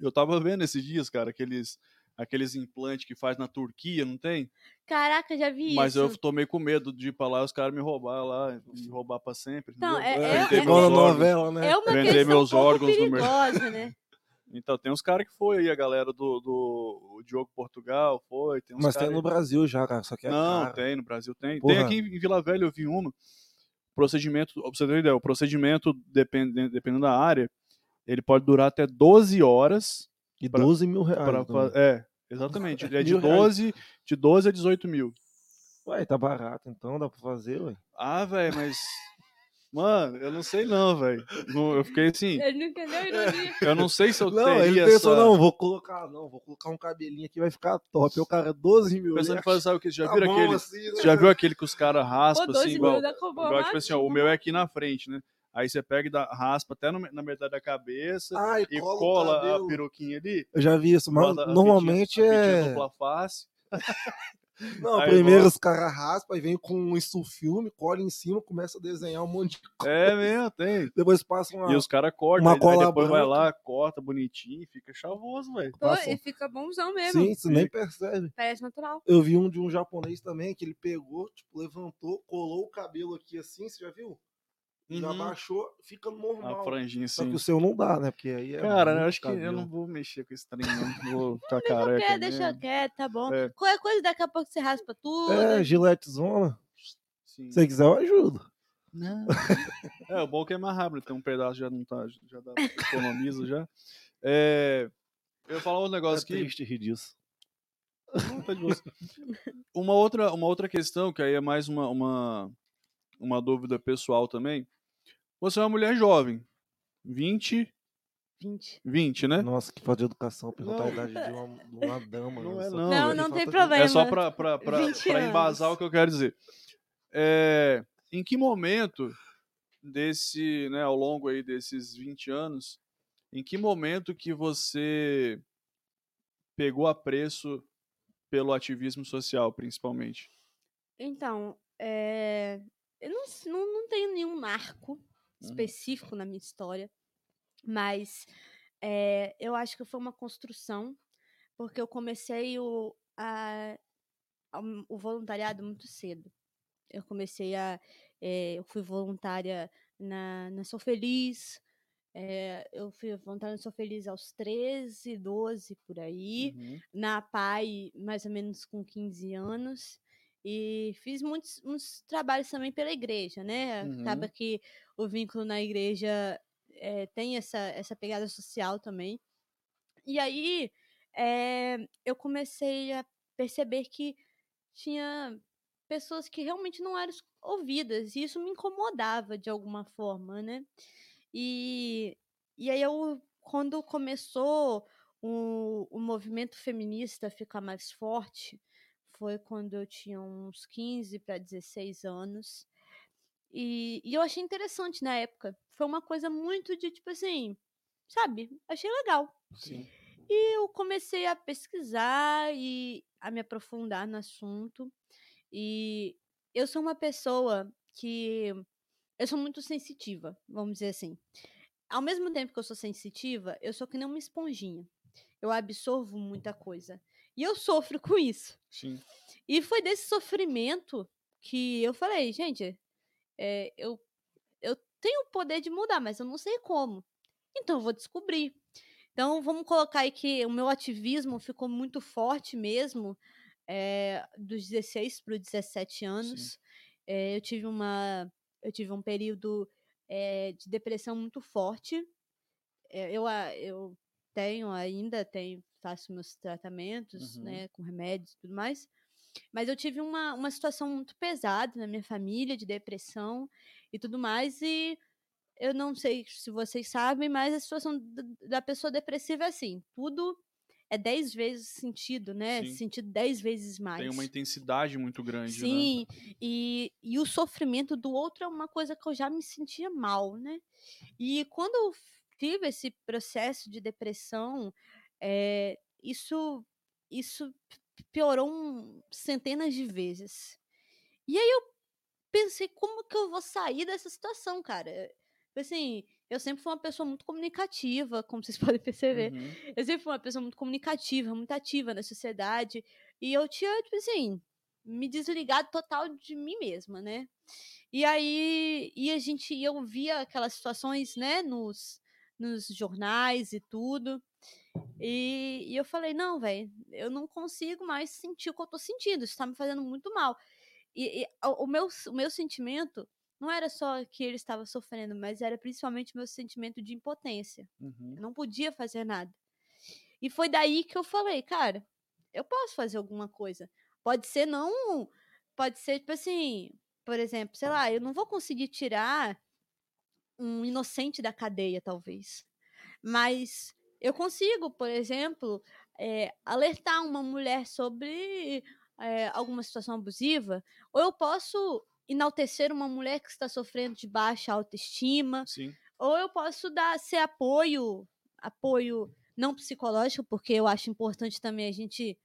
Eu tava vendo esses dias, cara, aqueles, aqueles implantes que faz na Turquia, não tem? Caraca, já vi Mas isso. eu tomei com medo de ir pra lá e os caras me roubar lá, me roubar pra sempre. Não, entendeu? é- Vender é- igual na meus órgãos. novela, né? É uma Vender questão meus um pouco órgãos no mercado. perigosa, né? Então tem uns caras que foi aí, a galera do, do o Diogo Portugal, foi. Tem uns Mas cara tem no aí. Brasil já, cara, só que é Não, caro. tem, no Brasil tem. Porra. Tem aqui em Vila Velha, eu vi uma. Procedimento, pra você ter ideia, o procedimento, dependendo, dependendo da área, ele pode durar até 12 horas. E pra- 12 mil reais. Pra, fa- é, exatamente. Ele é de Mil reais. 12, de 12 a 18 mil. Ué, tá barato, então dá pra fazer, ué. Ah, velho, mas. Mano, eu não sei não, velho. Eu fiquei assim. Ele não entendeu a ironia. Eu não sei se eu Não, teria ele pensou, essa... não, vou colocar, não, vou colocar um cabelinho aqui, vai ficar top. O cara, 12 mil. Pensando em fazer, sabe o que? Você já tá viram aquele. assim, né? Já viu aquele que os caras raspam assim, 12 igual. pra igual tipo assim, ó, o meu é aqui na frente, né? Aí você pega e dá, raspa até no- na metade da cabeça Ai, e cola o cola a peruquinha ali. Eu já vi isso, mas a normalmente a fitinha é. dupla face. Não, Aí primeiro os caras raspam e vem com um filme, cola em cima, começa a desenhar um monte de coisa. É mesmo, tem. Depois passa uma. E os caras cortam, uma aí, aí cola depois vai branca. lá, corta bonitinho e fica chavoso, velho. Pô, passa- e fica bonzão mesmo. Sim, você nem percebe. Parece natural. Eu vi um de um japonês também, que ele pegou, tipo, levantou, colou o cabelo aqui assim, você já viu? Já Uhum. baixou, fica A normal. franjinha Só assim. que o seu não dá, né? Porque aí é. Cara, eu acho que eu cabelo. não vou mexer com esse trem, não. Vou ficar careca. quer, deixa quieto, tá bom. É. Qualquer coisa, daqui a pouco você raspa tudo. É, gilete zona. Sim. Se você quiser, eu ajudo. Não. é, o bom é que é mais rápido, tem um pedaço já não tá, já dá, economiza já. É, Eu ia falar um negócio É aqui. triste rir disso. Não, tá de boa. uma, outra, uma outra questão, que aí é mais uma, uma, uma dúvida pessoal também. Você é uma mulher jovem. 20, 20. 20, né? Nossa, que falta de educação perguntar a idade de uma, de uma dama. Não né? é não, Não, é não tem de- problema. É só pra, pra, pra, 20 pra embasar o que eu quero dizer. É, em que momento desse, né, ao longo aí desses 20 anos, em que momento que você pegou apreço pelo ativismo social, principalmente? Então, é, eu não, não, não tenho nenhum marco específico na minha história, mas é, eu acho que foi uma construção, porque eu comecei o, a- a- o voluntariado muito cedo. Eu comecei a. é, eu fui voluntária na, na Sou Feliz. é, eu fui voluntária na Sou Feliz aos 13, 12 por aí Uhum. na PAI mais ou menos com 15 anos e fiz muitos uns trabalhos também pela igreja, né? Acaba Uhum. que o vínculo na igreja eh, tem essa, essa pegada social também. E aí eh, eu comecei a perceber que tinha pessoas que realmente não eram ouvidas e isso me incomodava de alguma forma, né? E, e aí eu, quando começou o, o movimento feminista ficar mais forte, foi quando eu tinha uns 15 para 16 anos. E, e eu achei interessante na época. Foi uma coisa muito de tipo assim, sabe? Achei legal. Sim. E eu comecei a pesquisar e a me aprofundar no assunto. E eu sou uma pessoa que. Eu sou muito sensitiva, vamos dizer assim. Ao mesmo tempo que eu sou sensitiva, eu sou que nem uma esponjinha. Eu absorvo muita coisa. E eu sofro com isso. Sim. E foi desse sofrimento que eu falei, gente, é, eu, eu tenho o poder de mudar, mas eu não sei como. Então eu vou descobrir. Então vamos colocar aí que o meu ativismo ficou muito forte mesmo, é, dos 16 para os 17 anos. É, eu tive uma. Eu tive um período é, de depressão muito forte. Eu, a- eu tenho ainda, tenho, faço meus tratamentos, Uhum. né, com remédios e tudo mais. Mas eu tive uma, uma situação muito pesada na minha família, de depressão e tudo mais. E eu não sei se vocês sabem, mas a situação da, pessoa depressiva é assim: tudo é 10 vezes sentido, né? Sim. Sentido 10 vezes mais. Tem uma intensidade muito grande, né? Sim, e, e o sofrimento do outro é uma coisa que eu já me sentia mal, né? E quando eu tive esse processo de depressão, é, isso, isso piorou um- centenas de vezes. E aí eu pensei, como que eu vou sair dessa situação, cara? Assim, eu sempre fui uma pessoa muito comunicativa, como vocês podem perceber. Uhum. Eu sempre fui uma pessoa muito comunicativa, muito ativa na sociedade. E eu tinha, tipo assim, me desligado total de mim mesma, né? E aí, e a gente, eu via aquelas situações, né, nos, nos jornais e tudo. E, e eu falei, não, velho, eu não consigo mais sentir o que eu tô sentindo, isso tá me fazendo muito mal. E, e o, meu, o meu sentimento não era só que ele estava sofrendo, mas era principalmente o meu sentimento de impotência. Uhum. Eu não podia fazer nada. E foi daí que eu falei, cara, eu posso fazer alguma coisa. Pode ser não. Pode ser, tipo assim, por exemplo, sei lá, eu não vou conseguir tirar um inocente da cadeia, talvez. Mas eu consigo, por exemplo, eh, alertar uma mulher sobre eh, alguma situação abusiva, ou eu posso enaltecer uma mulher que está sofrendo de baixa autoestima, Sim. ou eu posso dar ser apoio, apoio não psicológico, porque eu acho importante também a gente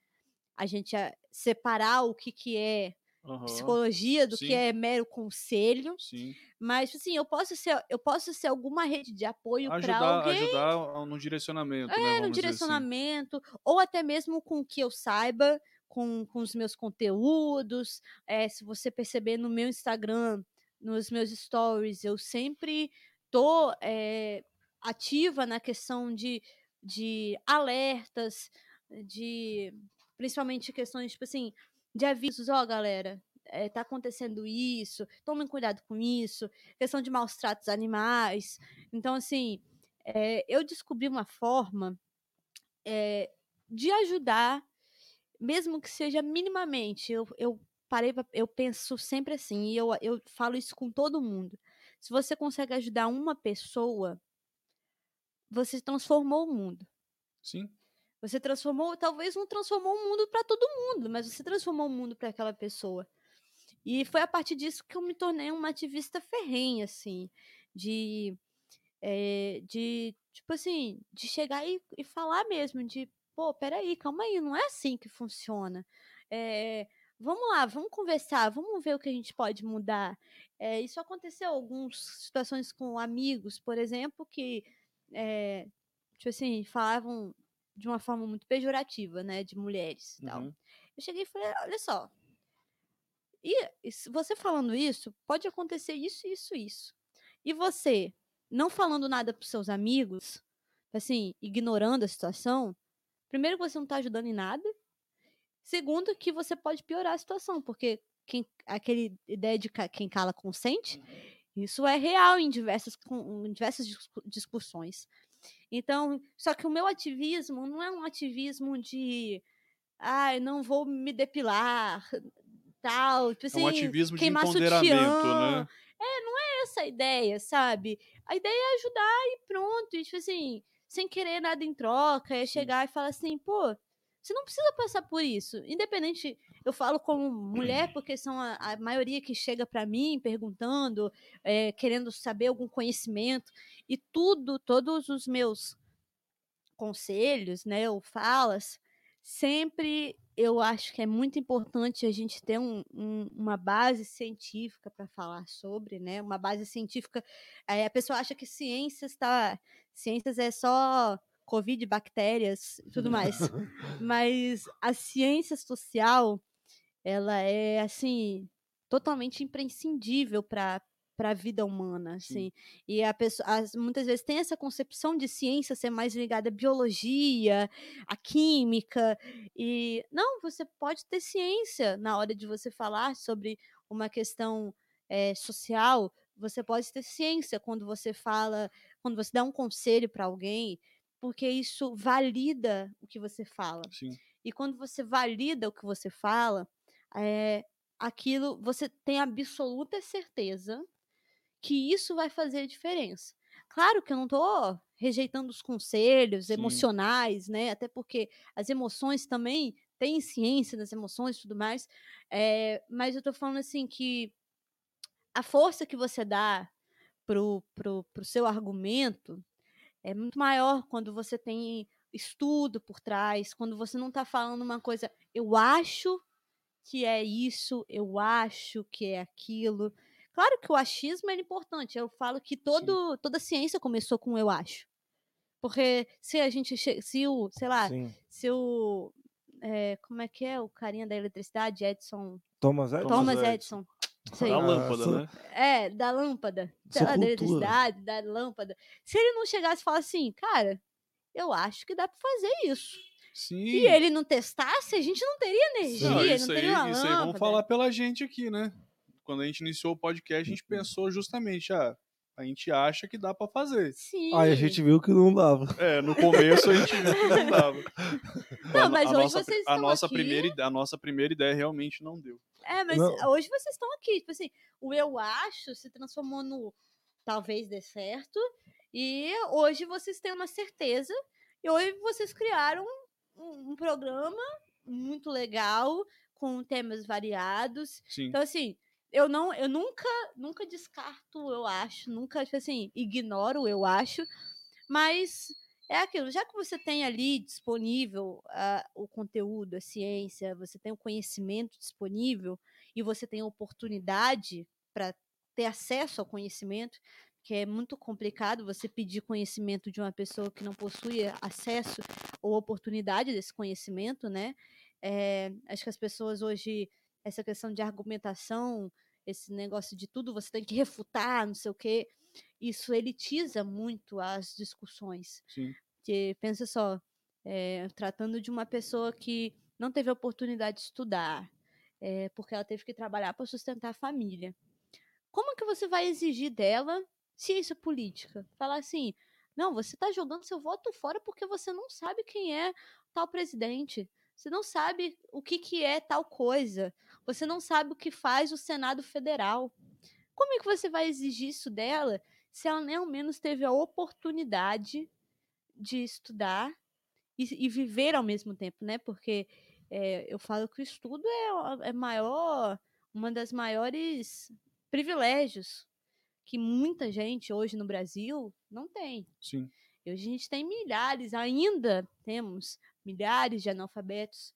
a gente ah, separar o que, que é Aham. psicologia do Sim. que é mero conselho, Sim. mas assim, eu posso ser eu posso ser alguma rede de apoio para alguém ajudar no direcionamento, né? é, no vamos dizer assim. direcionamento, ou até mesmo com o que eu saiba, com, com os meus conteúdos. É, se você perceber no meu Instagram, nos meus stories, eu sempre tô é, ativa na questão de, de alertas, de principalmente questões, tipo assim, de avisos, ó, galera. É, tá acontecendo isso, tomem cuidado com isso, questão de maus tratos animais. Então, assim, é, eu descobri uma forma é, de ajudar, mesmo que seja minimamente. Eu, eu parei, pra, eu penso sempre assim, e eu, eu falo isso com todo mundo. Se você consegue ajudar uma pessoa, você transformou o mundo. Sim. Você transformou, talvez não transformou o mundo para todo mundo, mas você transformou o mundo para aquela pessoa. E foi a partir disso que eu me tornei uma ativista ferrenha, assim, de, é, de tipo assim, de chegar e, e falar mesmo, de, pô, peraí, calma aí, não é assim que funciona. É, vamos lá, vamos conversar, vamos ver o que a gente pode mudar. É, isso aconteceu em algumas situações com amigos, por exemplo, que, tipo assim, falavam de uma forma muito pejorativa, né, de mulheres e tal. Uhum. Eu cheguei e falei, olha só, e, e você falando isso, pode acontecer isso, isso, isso. E você não falando nada para seus amigos, assim, ignorando a situação, primeiro que você não está ajudando em nada, segundo que você pode piorar a situação, porque quem, aquele ideia de quem cala consente, isso é real em diversas, em diversas discussões. Então, só que o meu ativismo não é um ativismo de ah, eu não vou me depilar, tal, tipo assim, é um ativismo de queimar empoderamento, sutiã. né? É, não é essa a ideia, sabe? A ideia é ajudar e pronto, e, tipo assim, sem querer nada em troca, é chegar e falar assim, pô, você não precisa passar por isso. Independente, eu falo como mulher, porque são a, a maioria que chega para mim perguntando, é, querendo saber algum conhecimento, e tudo, todos os meus conselhos, né, ou falas, sempre eu acho que é muito importante a gente ter um, um, uma base científica para falar sobre, né? Uma base científica. Aí a pessoa acha que ciências tá, ciências é só covid, bactérias, e tudo mais. Mas a ciência social, ela é assim totalmente imprescindível para para a vida humana, assim. Sim. E a pessoa as, muitas vezes tem essa concepção de ciência ser mais ligada à biologia, à química e não, você pode ter ciência na hora de você falar sobre uma questão é, social. Você pode ter ciência quando você fala, quando você dá um conselho para alguém, porque isso valida o que você fala. Sim. E quando você valida o que você fala, é, aquilo você tem absoluta certeza que isso vai fazer diferença. Claro que eu não estou rejeitando os conselhos Sim. emocionais, né? Até porque as emoções também têm ciência das emoções e tudo mais. É, mas eu estou falando assim que a força que você dá pro, pro, pro seu argumento é muito maior quando você tem estudo por trás, quando você não está falando uma coisa, eu acho que é isso, eu acho que é aquilo. Claro que o achismo é importante. Eu falo que todo, toda ciência começou com eu acho. Porque se a gente. Se o, sei lá, Sim. se o. É, como é que é o carinha da eletricidade? Edson. Thomas Edison. Thomas Edison. Da lâmpada, Ah, né? É, da lâmpada. Sei lá, da eletricidade, da lâmpada. Se ele não chegasse e falasse assim, cara, eu acho que dá pra fazer isso. Sim. E ele não testasse, a gente não teria energia, Não, não, isso, aí, teria uma isso aí lâmpada. vamos falar pela gente aqui, né? Quando a gente iniciou o podcast, a gente Uhum. pensou justamente, ah, a gente acha que dá pra fazer. Sim. Aí a gente viu que não dava. É, no começo a gente viu que não dava. Não, A- mas a hoje nossa, vocês a estão nossa aqui. primeira a nossa primeira ideia realmente não deu. É, mas Não. hoje vocês estão aqui. Tipo assim, o eu acho se transformou no talvez dê certo. E hoje vocês têm uma certeza. E hoje vocês criaram um, um programa muito legal, com temas variados. Sim. Então, assim, eu não, eu nunca, nunca descarto eu acho, nunca, tipo assim, ignoro eu acho, mas é aquilo, já que você tem ali disponível ah, o conteúdo, a ciência, você tem o conhecimento disponível e você tem a oportunidade para ter acesso ao conhecimento, que é muito complicado você pedir conhecimento de uma pessoa que não possui acesso ou oportunidade desse conhecimento, né? É, acho que as pessoas hoje, essa questão de argumentação, esse negócio de tudo você tem que refutar, não sei o quê, isso elitiza muito as discussões. Sim. Porque, pensa só, é, tratando de uma pessoa que não teve a oportunidade de estudar, é, porque ela teve que trabalhar para sustentar a família. Como que você vai exigir dela ciência política? Falar assim, Não, você está jogando seu voto fora porque você não sabe quem é tal presidente. Você não sabe o que, que é tal coisa. Você não sabe o que faz o Senado Federal. Como é que você vai exigir isso dela se ela nem ao menos teve a oportunidade de estudar e, e viver ao mesmo tempo, né? Porque é, eu falo que o estudo é, é maior, uma das maiores privilégios que muita gente hoje no Brasil não tem. Sim. Hoje a gente tem milhares, ainda temos milhares de analfabetos,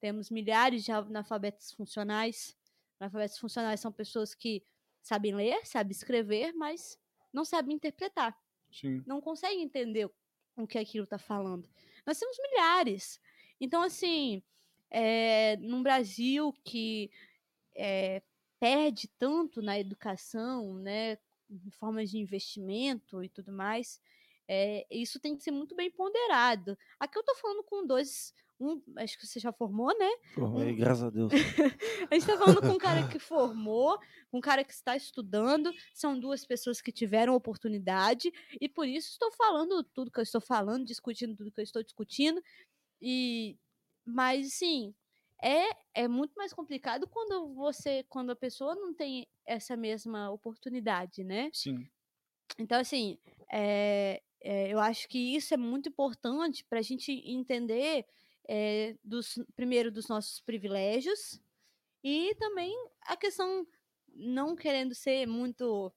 temos milhares de analfabetos funcionais. Analfabetos funcionais são pessoas que sabem ler, sabem escrever, mas não sabem interpretar. Sim. Não conseguem entender o que aquilo está falando. Nós temos milhares. Então, assim, é, num Brasil que é, perde tanto na educação, né, formas de investimento e tudo mais, é, isso tem que ser muito bem ponderado. Aqui eu estou falando com dois. Um, acho que você já formou, né? Formei, um... graças a Deus. a gente está falando com um cara que formou, com um cara que está estudando. São duas pessoas que tiveram oportunidade, e por isso estou falando tudo que eu estou falando, discutindo tudo que eu estou discutindo. E, mas, sim, é, é muito mais complicado quando você, quando a pessoa não tem essa mesma oportunidade, né? Sim. Então, assim, é, é, eu acho que isso é muito importante para a gente entender, é, dos, primeiro, dos nossos privilégios e também a questão, não querendo ser muito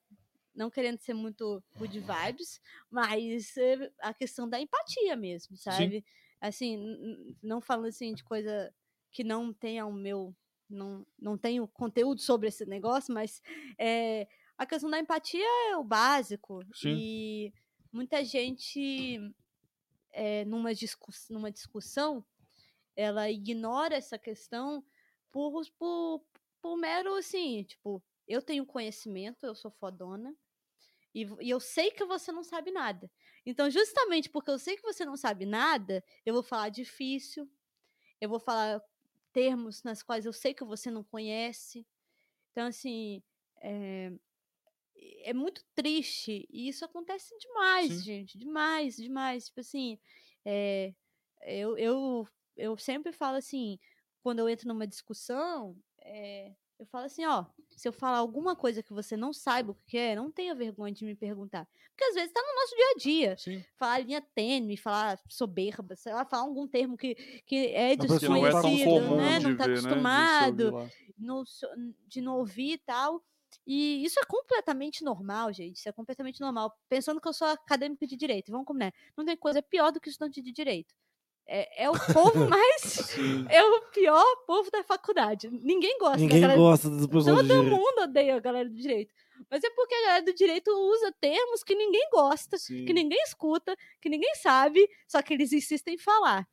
não querendo ser muito good vibes, mas a questão da empatia mesmo, sabe? Sim. Assim, não falando assim de coisa que não tenha o meu não, não tenho conteúdo sobre esse negócio, mas é, a questão da empatia é o básico. Sim. E muita gente, é, numa, discuss, numa discussão, ela ignora essa questão por, por, por mero assim, tipo, eu tenho conhecimento, eu sou fodona, e, e, eu sei que você não sabe nada. Então, justamente porque eu sei que você não sabe nada, eu vou falar difícil, eu vou falar termos nas quais eu sei que você não conhece. Então, assim, é, é muito triste. E isso acontece demais, Sim. gente. Demais, demais. Tipo assim, é, eu, eu, eu sempre falo assim, quando eu entro numa discussão, é, eu falo assim, ó, se eu falar alguma coisa que você não saiba o que é, não tenha vergonha de me perguntar. Porque às vezes tá no nosso dia a dia. Sim. Falar linha tênue, falar soberba, sei lá, falar algum termo que, que é desconhecido, não é comum né? Não tá ver, né, acostumado, né? de, de não ouvir e tal. E isso é completamente normal, gente. Isso é completamente normal. Pensando que eu sou acadêmico de direito, vamos combinar. Não tem coisa pior do que estudante de direito. É, é, o povo mais. é o pior povo da faculdade. Ninguém gosta Ninguém galera, gosta das pessoas Todo mundo odeia a galera do direito. Mas é porque a galera do direito usa termos que ninguém gosta, Sim. que ninguém escuta, que ninguém sabe, só que eles insistem em falar.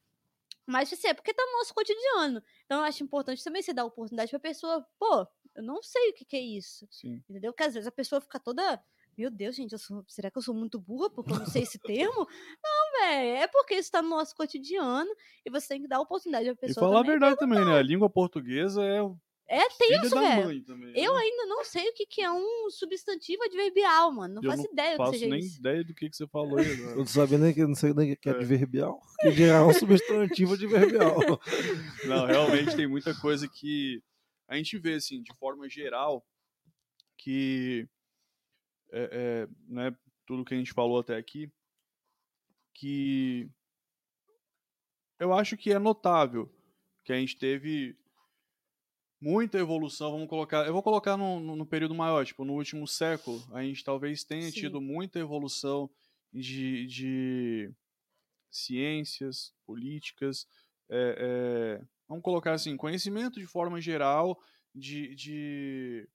Mas assim, é porque tá no nosso cotidiano. Então eu acho importante também você dar oportunidade pra pessoa, pô, eu não sei o que, que é isso. Sim. Entendeu? Porque às vezes a pessoa fica toda meu Deus, gente, sou, será que eu sou muito burra porque eu não sei esse termo? Não, velho, é porque isso tá no nosso cotidiano e você tem que dar oportunidade à pessoa. E falar a verdade também, né? A língua portuguesa é é tenso, velho. Eu né? ainda não sei o que, que é um substantivo adverbial, mano. Não eu faço não ideia do que seja nem isso. ideia do que, que você falou aí agora. Eu não sabia nem que não sei nem que é, é. adverbial. Que é um substantivo adverbial. Não, realmente tem muita coisa que a gente vê, assim, de forma geral, que é, é, né, tudo que a gente falou até aqui, que eu acho que é notável que a gente teve muita evolução, vamos colocar, eu vou colocar no, no período maior, tipo, no último século, a gente talvez tenha Sim. tido muita evolução de, de ciências, políticas, é, é, vamos colocar assim, conhecimento de forma geral de, de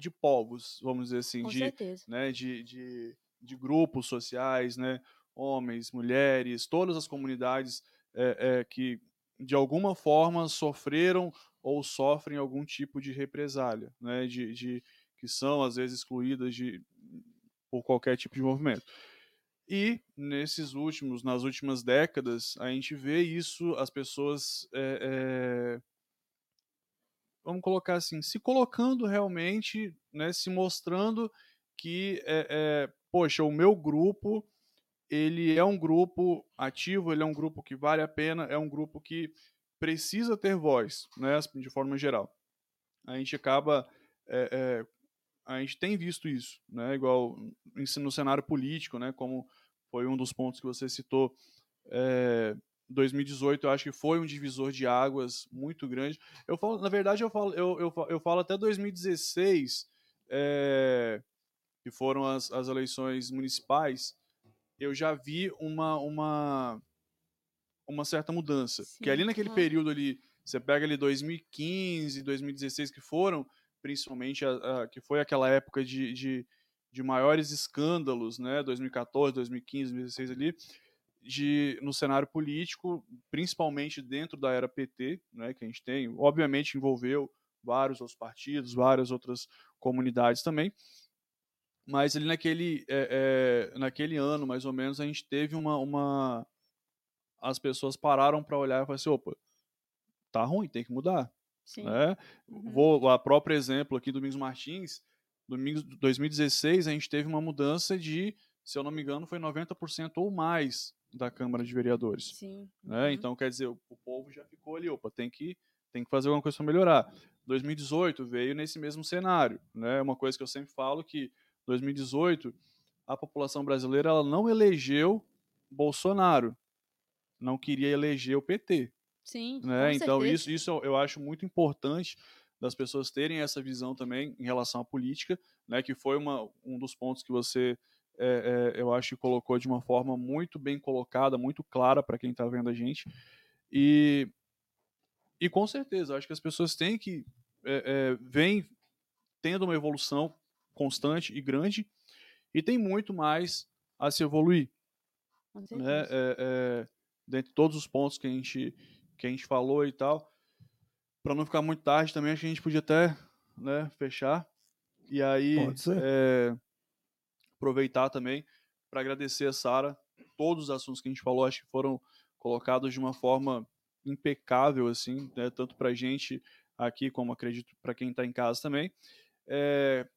de povos, vamos dizer assim, Com de, certeza. né, de, de, de, grupos sociais, né, homens, mulheres, todas as comunidades é, é, que de alguma forma sofreram ou sofrem algum tipo de represália, né, de, de que são às vezes excluídas de, por qualquer tipo de movimento. E nesses últimos, nas últimas décadas, a gente vê isso, as pessoas é, é, vamos colocar assim, se colocando realmente, né, se mostrando que, é, é, poxa, o meu grupo, ele é um grupo ativo, ele é um grupo que vale a pena, é um grupo que precisa ter voz, né, de forma geral. A gente acaba, é, a gente tem visto isso, né, igual no cenário político, né, como foi um dos pontos que você citou, 2018 eu acho que foi um divisor de águas muito grande. Eu falo, na verdade, eu falo, eu, eu, eu falo até 2016, é, que foram as, as eleições municipais, eu já vi uma, uma, uma certa mudança. Sim. Que ali naquele período ali, você pega ali 2015, 2016 que foram, principalmente a, a, que foi aquela época de, de, de maiores escândalos, né, 2014, 2015, 2016 ali, de, no cenário político, principalmente dentro da era PT, né, que a gente tem, obviamente envolveu vários outros partidos, várias outras comunidades também, mas ali naquele, é, é, naquele ano, mais ou menos, a gente teve uma, uma as pessoas pararam para olhar e falaram assim, opa, tá ruim, tem que mudar. Sim. Né? Uhum. Vou, a próprio exemplo aqui do Domingos Martins, domingo 2016 a gente teve uma mudança de, se eu não me engano, foi 90% ou mais da Câmara de Vereadores. Sim. Né? Uhum. Então, quer dizer, o, o, povo já ficou ali, opa, tem que, tem que fazer alguma coisa para melhorar. 2018 veio nesse mesmo cenário. Né? Uma coisa que eu sempre falo que 2018 a população brasileira ela não elegeu Bolsonaro, não queria eleger o PT. Sim. Né? então isso, isso eu acho muito importante das pessoas terem essa visão também em relação à política, né? Que foi uma, um dos pontos que você é, é, eu acho que colocou de uma forma muito bem colocada, muito clara para quem está vendo a gente. E, e com certeza, acho que as pessoas têm que. É, é, vem tendo uma evolução constante e grande, e tem muito mais a se evoluir. Né? É, é, dentre todos os pontos que a gente, que a gente falou e tal. Para não ficar muito tarde também, acho que a gente podia até né, fechar. E aí. Pode ser. Aproveitar também para agradecer a Sara. Todos os assuntos que a gente falou, acho que foram colocados de uma forma impecável, assim, né? tanto para a gente aqui, como acredito para quem está em casa também. É,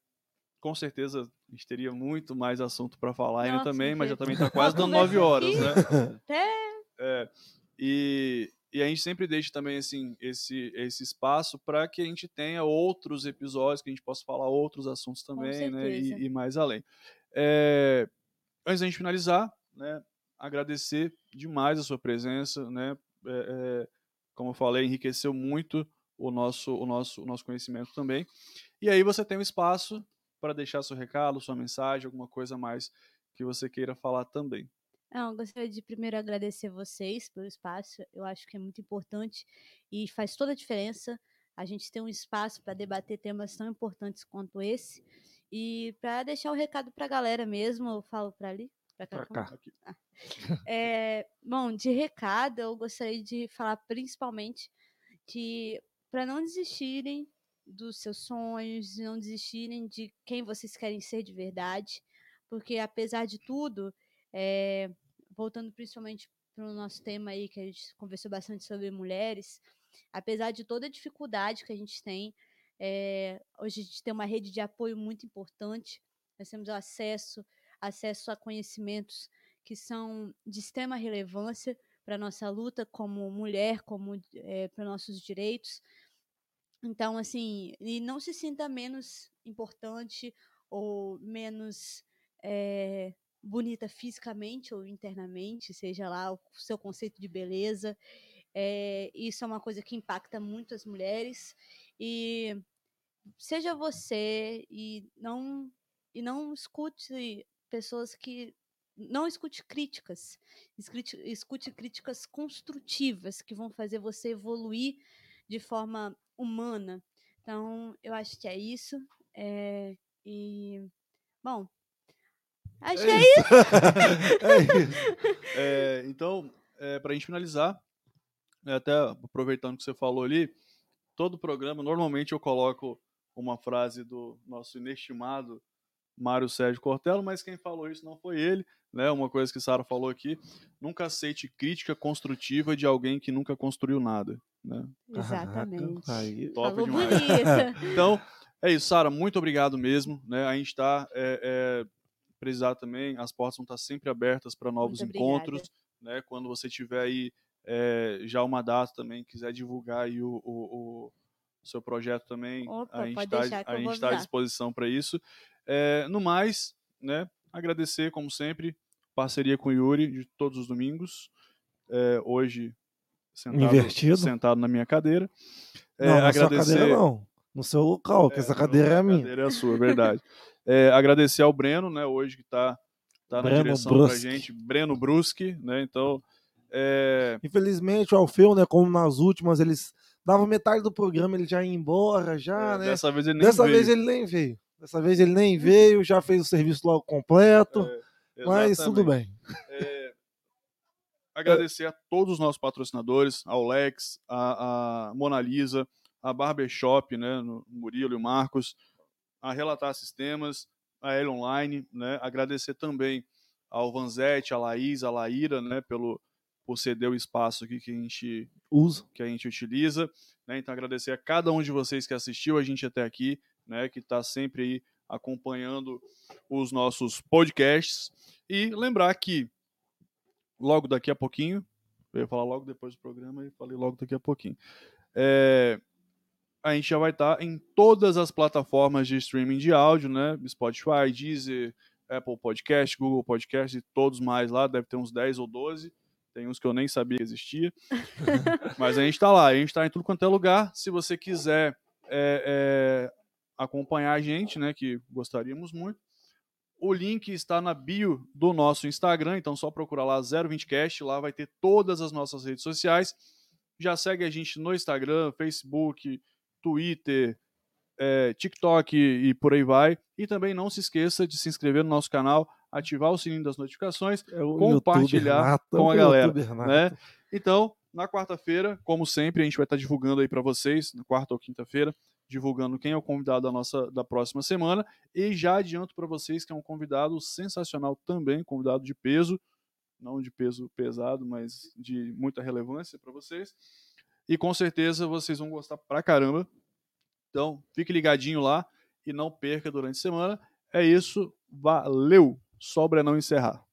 com certeza a gente teria muito mais assunto para falar ainda também, mas já também está quase dando nove horas, né? É, e, e a gente sempre deixa também assim esse, esse espaço para que a gente tenha outros episódios, que a gente possa falar outros assuntos também, né? E, e mais além. É, antes da gente finalizar, né, agradecer demais a sua presença, né, é, é, como eu falei, enriqueceu muito o nosso, o nosso, o nosso conhecimento também. E aí você tem um espaço para deixar seu recado, sua mensagem, alguma coisa mais que você queira falar também. Não, eu gostaria de primeiro agradecer vocês pelo espaço. Eu acho que é muito importante e faz toda a diferença a gente ter um espaço para debater temas tão importantes quanto esse. E para deixar o recado para a galera mesmo, eu falo para ali. Para cá. Pra cá. Ah. É, bom, de recado, eu gostaria de falar principalmente que para não desistirem dos seus sonhos, não desistirem de quem vocês querem ser de verdade, porque apesar de tudo, é, voltando principalmente para o nosso tema aí, que a gente conversou bastante sobre mulheres, apesar de toda a dificuldade que a gente tem, é, hoje a gente tem uma rede de apoio muito importante, nós temos acesso, acesso a conhecimentos que são de extrema relevância para a nossa luta como mulher, como é, para nossos direitos. Então, assim, e não se sinta menos importante ou menos é, bonita fisicamente ou internamente, seja lá o seu conceito de beleza. É, isso é uma coisa que impacta muito as mulheres e seja você e não e não escute pessoas que não escute críticas, escute, escute críticas construtivas que vão fazer você evoluir de forma humana. Então, eu acho que é isso. É, e, bom, acho é que é isso. é isso. É, então, é, para a gente finalizar, né, até aproveitando que você falou ali, todo programa, normalmente eu coloco uma frase do nosso inestimado Mário Sérgio Cortella, mas quem falou isso não foi ele, né? Uma coisa que Sara falou aqui, nunca aceite crítica construtiva de alguém que nunca construiu nada, né? Exatamente. Top demais. então, É isso, Sara, muito obrigado mesmo. Né? A gente está é, é, precisar também, as portas vão estar sempre abertas para novos Muito encontros. Né? Quando você tiver aí é, já uma data também, quiser divulgar aí o, o, o seu projeto também, Opa, a gente está a tá à avisar. disposição para isso. É, no mais, né, agradecer, como sempre, parceria com o Yuri de todos os domingos. É, hoje, sentado, Invertido. sentado na minha cadeira. É, não, na agradecer... sua cadeira não. No seu local, que É, essa não, cadeira é a minha. cadeira é a sua, verdade. É, agradecer ao Breno, né, hoje que está tá na direção pra Bruschi. gente, Breno Bruschi, né? Então, é, Infelizmente, o Alfeu, né, como nas últimas, eles davam metade do programa, ele já ia embora, já, é, né? dessa vez ele nem Dessa veio. vez ele nem veio. Dessa vez ele nem veio, já fez o serviço logo completo, É, mas tudo bem. É, agradecer a todos os nossos patrocinadores, ao Lex, a, a Mona Lisa, a Barbershop, né, no Murilo e o Marcos, a Relatar Sistemas, a L Online, né, agradecer também ao Vanzetti, a Laís, a Laíra, né, pelo por ceder o espaço aqui que a gente Uso. que a gente utiliza. Né? Então, agradecer a cada um de vocês que assistiu a gente até aqui, né? que está sempre aí acompanhando os nossos podcasts. E lembrar que logo daqui a pouquinho, eu ia falar logo depois do programa e falei logo daqui a pouquinho. É, a gente já vai estar em todas as plataformas de streaming de áudio, né? Spotify, Deezer, Apple Podcast, Google Podcast e todos mais lá, deve ter uns 10 ou 12. Tem uns que eu nem sabia que existia. Mas a gente está lá, a gente está em tudo quanto é lugar. Se você quiser é, é, acompanhar a gente, né, que gostaríamos muito, o link está na bio do nosso Instagram, então só procurar lá 020cast, lá vai ter todas as nossas redes sociais. Já segue a gente no Instagram, Facebook, Twitter, é, TikTok e, por aí vai. E também não se esqueça de se inscrever no nosso canal, ativar o sininho das notificações É o Compartilhar com a galera, né? Então, na quarta-feira, como sempre, a gente vai estar divulgando aí para vocês, na quarta ou quinta-feira, divulgando quem é o convidado da nossa da próxima semana. E já adianto para vocês que é um convidado sensacional também, convidado de peso, não de peso pesado, mas de muita relevância para vocês. E com certeza vocês vão gostar pra caramba. Então, fique ligadinho lá e não perca durante a semana. É isso, valeu! Só o Brenão encerrar.